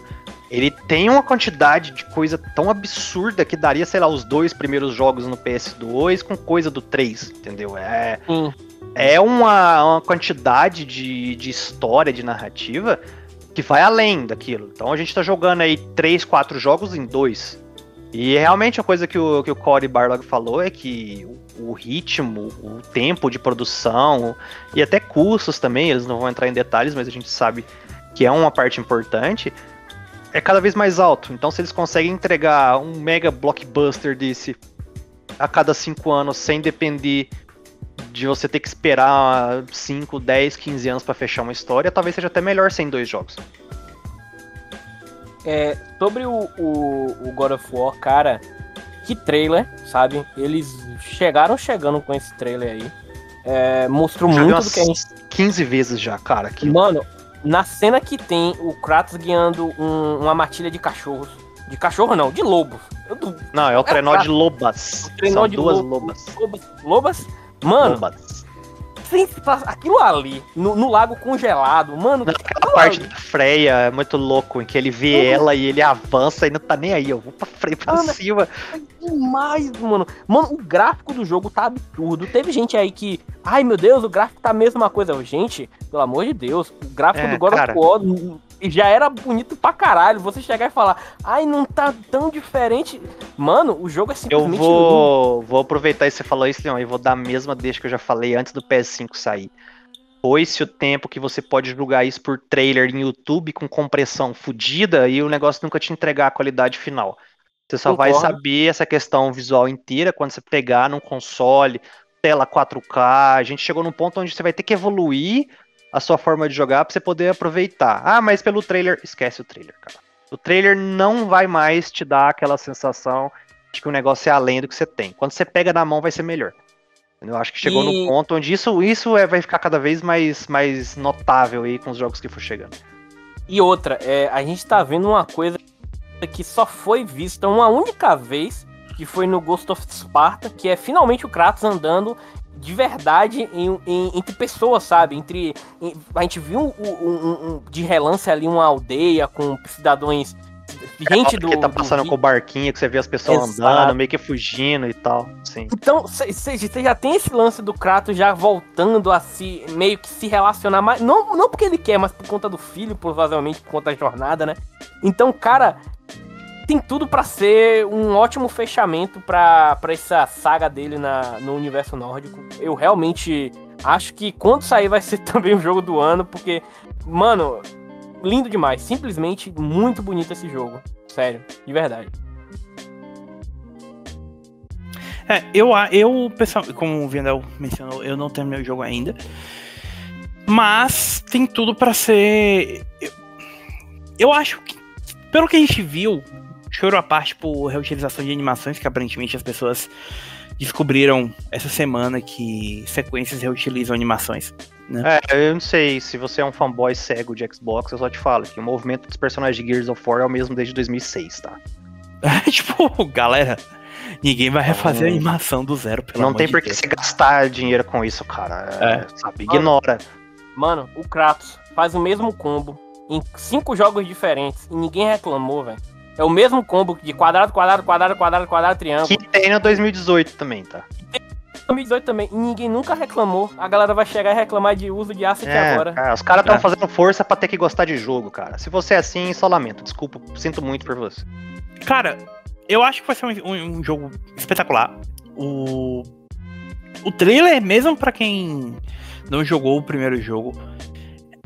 ele tem uma quantidade de coisa tão absurda que daria, sei lá, os dois primeiros jogos no PS2 com coisa do 3, entendeu? É, hum. é uma, uma quantidade de, de história, de narrativa que vai além daquilo. Então a gente tá jogando aí 3, 4 jogos em dois. E realmente a coisa que o, que o Cory Barlog falou é que o, o ritmo, o tempo de produção e até custos também, eles não vão entrar em detalhes, mas a gente sabe que é uma parte importante, é cada vez mais alto. Então, se eles conseguem entregar um mega blockbuster desse a cada cinco anos sem depender de você ter que esperar 5, 10, 15 anos para fechar uma história, talvez seja até melhor sem dois jogos. É, sobre o, o, o, God of War, cara, que trailer, sabe? Eles chegaram chegando com esse trailer aí. É, mostrou já muito do que a gente. 15 vezes já, cara. Que... Mano, na cena que tem o Kratos guiando um, uma matilha de cachorros. De cachorro não, de lobos. Não, é o trenó é de lobas. O trenó São de duas lobas. Lobas. lobas. Mano, lobas aquilo ali, no, no, lago congelado, mano. Aquela parte ali. da Freya é muito louco, em que ele vê uhum. ela e ele avança e não tá nem aí, eu vou pra Freya pra mano, cima. É demais, mano. Mano, o gráfico do jogo tá absurdo. Teve gente aí que, ai meu Deus, o gráfico tá a mesma coisa. Gente, pelo amor de Deus, o gráfico é, do God of War já era bonito pra caralho. Você chegar e falar, ai, não tá tão diferente. Mano, o jogo é simplesmente. Eu vou, vou aproveitar e você falou isso, Leon, e vou dar a mesma deixa que eu já falei antes do PS5 sair. Foi-se o tempo que você pode julgar isso por trailer em YouTube com compressão fodida e o negócio nunca te entregar a qualidade final. Você só Concordo. vai saber essa questão visual inteira quando você pegar num console, tela 4K. A gente chegou num ponto onde você vai ter que evoluir a sua forma de jogar para você poder aproveitar. Ah, mas pelo trailer, esquece o trailer, cara. O trailer não vai mais te dar aquela sensação de que o negócio é além do que você tem. Quando você pega na mão, vai ser melhor. Eu acho que chegou e... no ponto onde isso, isso é, vai ficar cada vez mais, mais notável aí com os jogos que for chegando. E outra, é, a gente tá vendo uma coisa que só foi vista uma única vez, que foi no Ghost of Sparta, que é finalmente o Kratos andando de verdade em, em, entre pessoas, sabe? Entre em, a gente viu um, um, um, de relance ali uma aldeia com cidadãos gente do que tá passando do... com o barquinho que você vê as pessoas Exato. andando, meio que fugindo e tal, sim. Então, você já tem esse lance do Kratos já voltando a se meio que se relacionar mais, não, não porque ele quer, mas por conta do filho, provavelmente por conta da jornada, né? Então, cara, tem tudo para ser um ótimo fechamento para essa saga dele na, no universo nórdico. Eu realmente acho que quando sair vai ser [laughs] também o jogo do ano, porque, mano, lindo demais. Simplesmente muito bonito esse jogo. Sério, de verdade. É, eu, eu pessoal, como o Vendel mencionou, eu não terminei o jogo ainda. Mas tem tudo para ser. Eu, eu acho que, pelo que a gente viu, choro à parte por reutilização de animações, que aparentemente as pessoas descobriram essa semana que sequências reutilizam animações. Né? É, eu não sei, se você é um fanboy cego de Xbox, eu só te falo que o movimento dos personagens de Gears of War é o mesmo desde 2006, tá? É, [laughs] tipo, galera, ninguém vai refazer a animação do zero, pelo Não tem por que você gastar dinheiro com isso, cara. É. Sabe, ignora. Mano, o Kratos faz o mesmo combo em cinco jogos diferentes e ninguém reclamou, velho. É o mesmo combo de quadrado, quadrado, quadrado, quadrado, quadrado, triângulo. Que tem no 2018 também, tá? 2018 também. E ninguém nunca reclamou. A galera vai chegar e reclamar de uso de asset é, agora. Cara, os caras estão é. fazendo força para ter que gostar de jogo, cara. Se você é assim, só lamento. Desculpa, sinto muito por você. Cara, eu acho que vai ser um, um, um jogo espetacular. O, o trailer, mesmo para quem não jogou o primeiro jogo,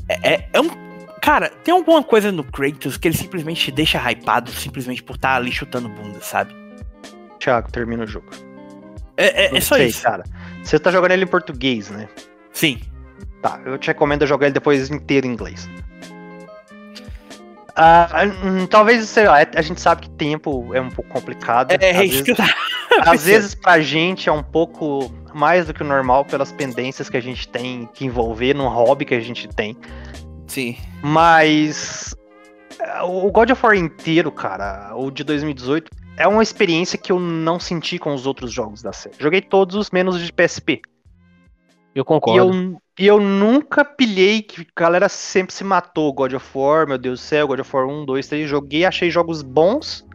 é, é, é um Cara, tem alguma coisa no Kratos que ele simplesmente te deixa hypado simplesmente por estar tá ali chutando bunda, sabe? Thiago, termina o jogo. É, é, é só sei, isso. cara. Você tá jogando ele em português, né? Sim. Tá, eu te recomendo jogar ele depois inteiro em inglês. Ah, hum, talvez, sei lá, a gente sabe que tempo é um pouco complicado. É, é isso vezes, que Às vezes pra gente é um pouco mais do que o normal pelas pendências que a gente tem que envolver num hobby que a gente tem. Sim. Mas é, o God of War inteiro, cara, o de 2018, é uma experiência que eu não senti com os outros jogos da série. Joguei todos os menos de PSP. Eu concordo. E eu, e eu nunca pilhei que a galera sempre se matou. God of War, meu Deus do céu, God of War 1, 2, 3. Joguei, achei jogos bons.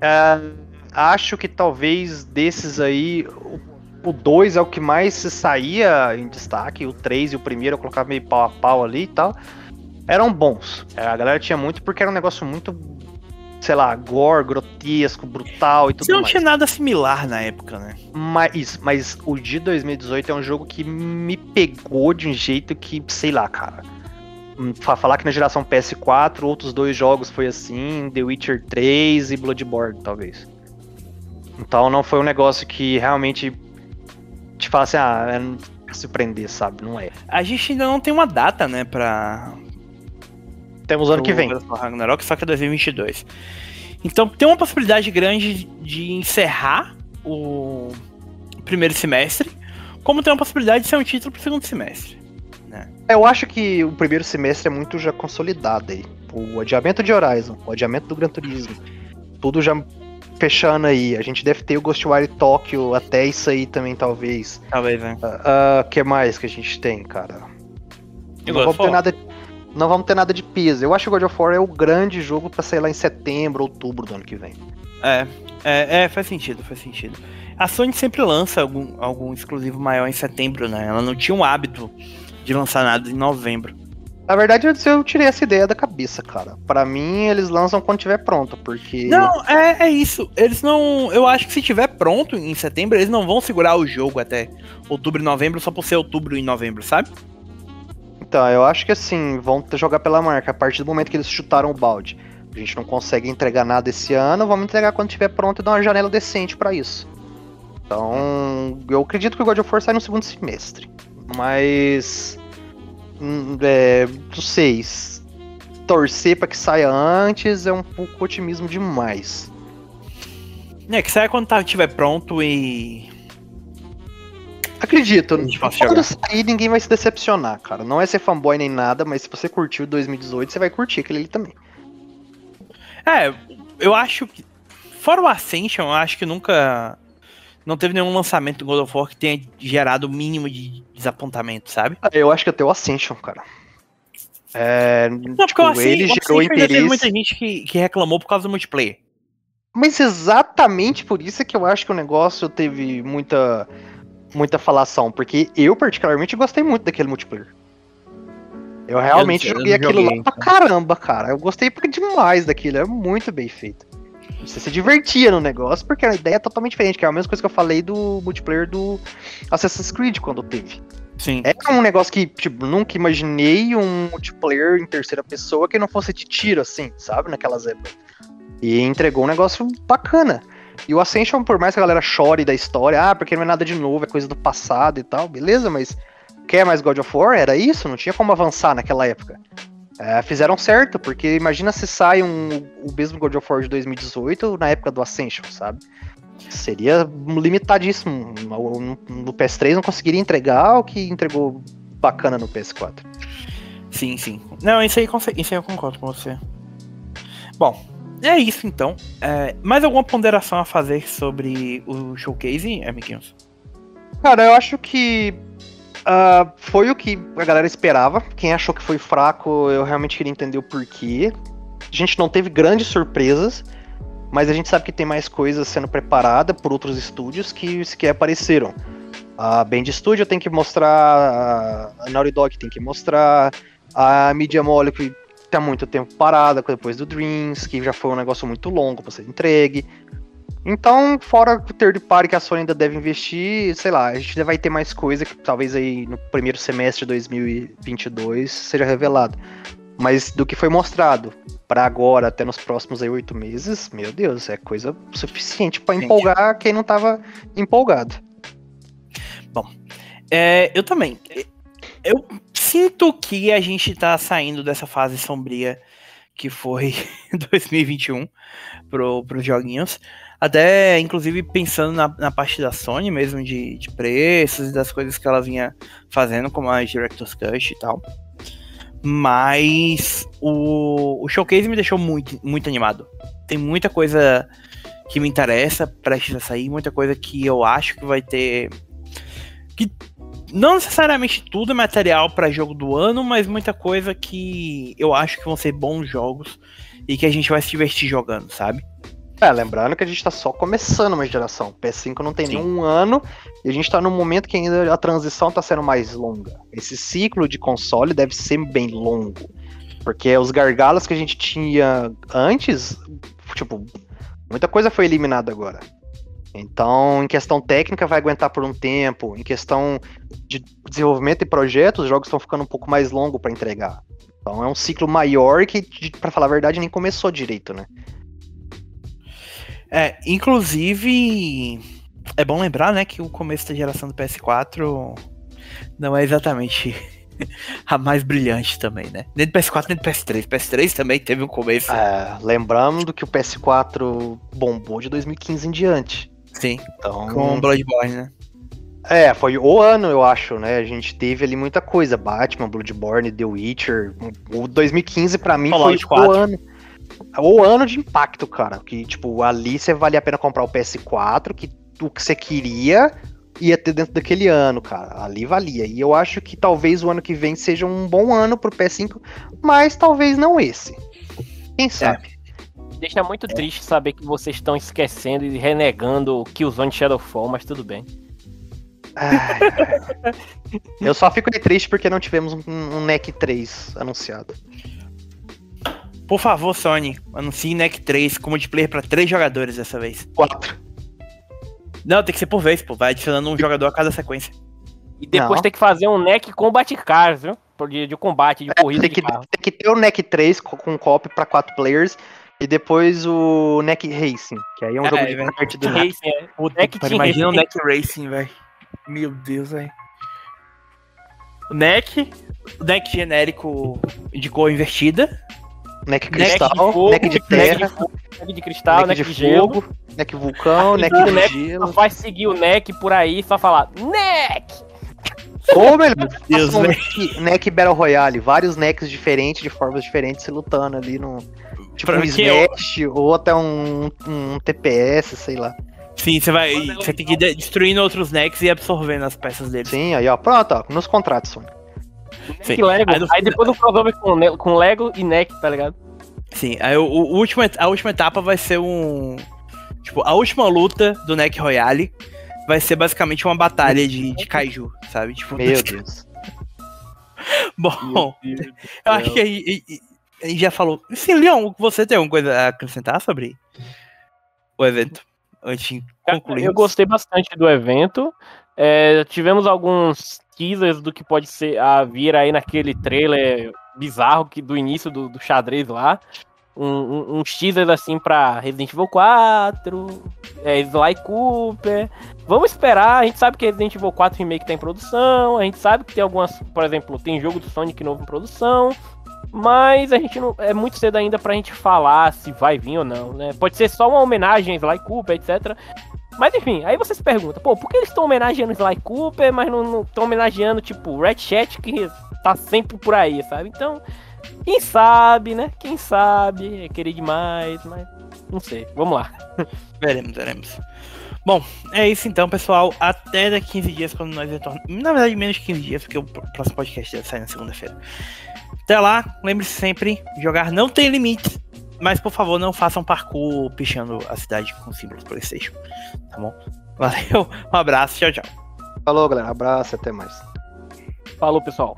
É, acho que talvez desses aí, o 2 é o que mais se saía em destaque, o 3 e o primeiro eu colocava meio pau a pau ali e tal. Eram bons. É, a galera tinha muito porque era um negócio muito sei lá, gore, grotesco, brutal e tudo Você não mais. tinha nada similar na época, né? Mas, mas o de 2018 é um jogo que me pegou de um jeito que, sei lá, cara. Hum, fa- Falar que na geração PS4, outros dois jogos foi assim, The Witcher 3 e Bloodborne, talvez. Então não foi um negócio que realmente te fala assim, ah, é não vai surpreender, sabe? Não é. A gente ainda não tem uma data, né, pra. Temos ano que vem. Ragnarok, só que é 2022. Então tem uma possibilidade grande de encerrar o primeiro semestre, como tem uma possibilidade de ser um título pro segundo semestre. Eu acho que o primeiro semestre é muito já consolidado aí. O adiamento de Horizon, o adiamento do Gran Turismo, tudo já fechando aí. A gente deve ter o Ghostwire Tokyo até isso aí também, talvez. Talvez, né? O que mais que a gente tem, cara? E Não vamos, ter nada, não vamos ter nada de peso. Eu acho que o God of War é o grande jogo pra sair lá em setembro, outubro do ano que vem. É, é, é, faz sentido, faz sentido. A Sony sempre lança algum, algum exclusivo maior em setembro, né? Ela não tinha um hábito de lançar nada em novembro. Na verdade, eu- eu tirei essa ideia da cabeça, cara. Pra mim, eles lançam quando tiver pronto, porque. Não, é, é isso. Eles não. Eu acho que se tiver pronto em setembro, eles não vão segurar o jogo até outubro e novembro só por ser outubro e novembro, sabe? Então, eu acho que assim, vão jogar pela marca. A partir do momento que eles chutaram o balde. A gente não consegue entregar nada esse ano, vamos entregar quando tiver pronto e dar uma janela decente pra isso. Então, eu acredito que o God of War sai no segundo semestre. Mas. Hum, É, não sei. Torcer pra que saia antes é um pouco otimismo demais. É, que sai quando tá, tiver pronto e. Acredito, quando sair ninguém vai se decepcionar, cara. Não é ser fanboy nem nada, mas se você curtiu 2018, você vai curtir aquele ali também. É, eu acho que. Fora o Ascension, eu acho que nunca. Não teve nenhum lançamento do God of War que tenha gerado o mínimo de desapontamento, sabe? Eu acho que até o Ascension, cara. É, Não, tipo, porque o Ascension, ele gerou ainda teve interesse. muita gente que, que reclamou por causa do multiplayer. Mas exatamente por isso é que eu acho que o negócio teve muita muita falação, porque eu particularmente gostei muito daquele multiplayer. Eu realmente Eu não- eu joguei aquilo joguei, lá pra então. caramba, cara. Eu gostei demais daquilo, é muito bem feito. Você se divertia no negócio, porque a ideia é totalmente diferente, que é a mesma coisa que eu falei do multiplayer do Assassin's Creed quando teve. Sim. É um negócio que, tipo, nunca imaginei um multiplayer em terceira pessoa que não fosse de tiro, assim, sabe? Naquelas épocas. E entregou um negócio bacana. E o Ascension, por mais que a galera chore da história, ah, porque não é nada de novo, é coisa do passado e tal, beleza, mas quer mais God of War? Era isso? Não tinha como avançar naquela época. É, fizeram certo, porque imagina se sai um, o mesmo God of War de 2018 na época do Ascension, sabe? Seria limitadíssimo. No, no PS3 não conseguiria entregar o que entregou bacana no PS4. Sim, sim. Não, isso aí, isso aí eu concordo com você. Bom, é isso então. É, mais alguma ponderação a fazer sobre o showcase, amiguinhos? Cara, eu acho que ah, foi o que a galera esperava. Quem achou que foi fraco, eu realmente queria entender o porquê. A gente não teve grandes surpresas, mas a gente sabe que tem mais coisas sendo preparada por outros estúdios que sequer apareceram. A Band Studio tem que mostrar, a Naughty Dog tem que mostrar, a Media Molecule tá muito tempo parada depois do Dreams, que já foi um negócio muito longo pra ser entregue. Então, fora o third party que a Sony ainda deve investir, sei lá, a gente ainda vai ter mais coisa que talvez aí no primeiro semestre de 2022 seja revelado. Mas do que foi mostrado pra agora, até nos próximos aí oito meses, meu Deus, é coisa suficiente Gente. empolgar quem não tava empolgado. É, eu também. Eu sinto que a gente tá saindo dessa fase sombria que foi [laughs] 2021 pro, pros joguinhos. Até, inclusive, pensando na, na parte da Sony mesmo, de, de preços e das coisas que ela vinha fazendo, como a Director's Cut e tal. Mas o, o showcase me deixou muito, muito animado. Tem muita coisa que me interessa prestes a sair, muita coisa que eu acho que vai ter. Que não necessariamente tudo é material para jogo do ano, mas muita coisa que eu acho que vão ser bons jogos e que a gente vai se divertir jogando, sabe? É, lembrando que a gente tá só começando uma geração. PS5 não tem Sim. nenhum ano e a gente tá num momento que ainda a transição tá sendo mais longa. Esse ciclo de console deve ser bem longo. Porque os gargalos que a gente tinha antes tipo, muita coisa foi eliminada agora. Então, em questão técnica, vai aguentar por um tempo. Em questão de desenvolvimento e projetos, os jogos estão ficando um pouco mais longos para entregar. Então, é um ciclo maior que, para falar a verdade, nem começou direito, né? É, inclusive, é bom lembrar, né, que o começo da geração do PS4 não é exatamente [laughs] a mais brilhante também, né? Nem do PS4, nem do PS3. PS3 também teve um começo. É, lembrando que o PS4 bombou de 2015 em diante. Sim. Então... Com Bloodborne, né? É, foi o ano, eu acho, né? A gente teve ali muita coisa. Batman, Bloodborne, The Witcher. O 2015 para mim foi o ano. O ano de impacto, cara. Que, tipo, ali você valia a pena comprar o PS4, que o que você queria ia ter dentro daquele ano, cara. Ali valia. E eu acho que talvez o ano que vem seja um bom ano pro PS5, mas talvez não esse. Quem sabe? É. Deixa muito triste saber que vocês estão esquecendo e renegando o Killzone Shadowfall, mas tudo bem. eu só fico triste porque não tivemos um, um NEC 3 anunciado. Por favor, Sony, anuncie NEC 3 com multiplayer para três jogadores dessa vez. Quatro. Não, tem que ser por vez, pô. Vai adicionando um jogador a cada sequência. E depois não. tem que fazer um NEC Combat Cars, viu? De, de combate, de é, corrida. Tem que, tem que ter o NEC 3 com, com cop para quatro players e depois o Neck Racing, que aí é um é, jogo de é, parte do Racing. É. O Neck Imagina o Neck Racing, velho. Meu Deus, velho. O Neck, o Neck genérico de cor invertida. Neck cristal, neck de, fogo, neck de terra, neck de cristal, neck, neck de, de fogo, gelo. neck vulcão, neck de neck gelo. Vai seguir o neck por aí só falar neck. Ou melhor, Deus, neck, neck Battle Royale, vários necks diferentes, de formas diferentes, se lutando ali no, Tipo pra um Smash eu... ou até um, um TPS, sei lá. Sim, você vai. Você tem que ir destruindo outros necks e absorvendo as peças dele. Sim, aí ó, pronto, ó, nos contratos, Sony. Sim. Lego, aí, no... aí, depois o crossover com, com Lego e Neck, tá ligado? Sim, aí o, o último, a última etapa vai ser um. Tipo, a última luta do Neck Royale vai ser basicamente uma batalha de, de Kaiju, sabe? Tipo, Meu [laughs] Deus. Bom, Deus eu acho que aí, a gente já falou. Sim, Leon, você tem alguma coisa a acrescentar sobre o evento? Antes de concluir. Eu gostei bastante do evento. É, tivemos alguns teasers do que pode ser a vir aí naquele trailer bizarro que do início do, do xadrez lá. Um, um, uns teasers assim pra Resident Evil 4, é, Sly Cooper. Vamos esperar, a gente sabe que Resident Evil 4 Remake tá em produção, a gente sabe que tem algumas, por exemplo, tem jogo do Sonic novo em produção. Mas a gente não. É muito cedo ainda pra gente falar se vai vir ou não, né? Pode ser só uma homenagem a Sly Cooper, etc. Mas enfim, aí você se pergunta, pô, por que eles estão homenageando Sly Cooper, mas não estão homenageando, tipo, Red Chat, que tá sempre por aí, sabe? Então, quem sabe, né? Quem sabe, é querer demais, mas não sei. Vamos lá. [laughs] Veremos, veremos. Bom, é isso então, pessoal. Até daqui 15 dias, quando nós retornamos. Na verdade, menos de 15 dias, porque o próximo podcast deve sair na segunda-feira. Até lá, lembre-se sempre, jogar não tem limites, mas por favor não façam parkour pichando a cidade com símbolos Playstation, tá bom? Valeu, um abraço, tchau, tchau. Falou, galera, abraço, até mais. Falou, pessoal.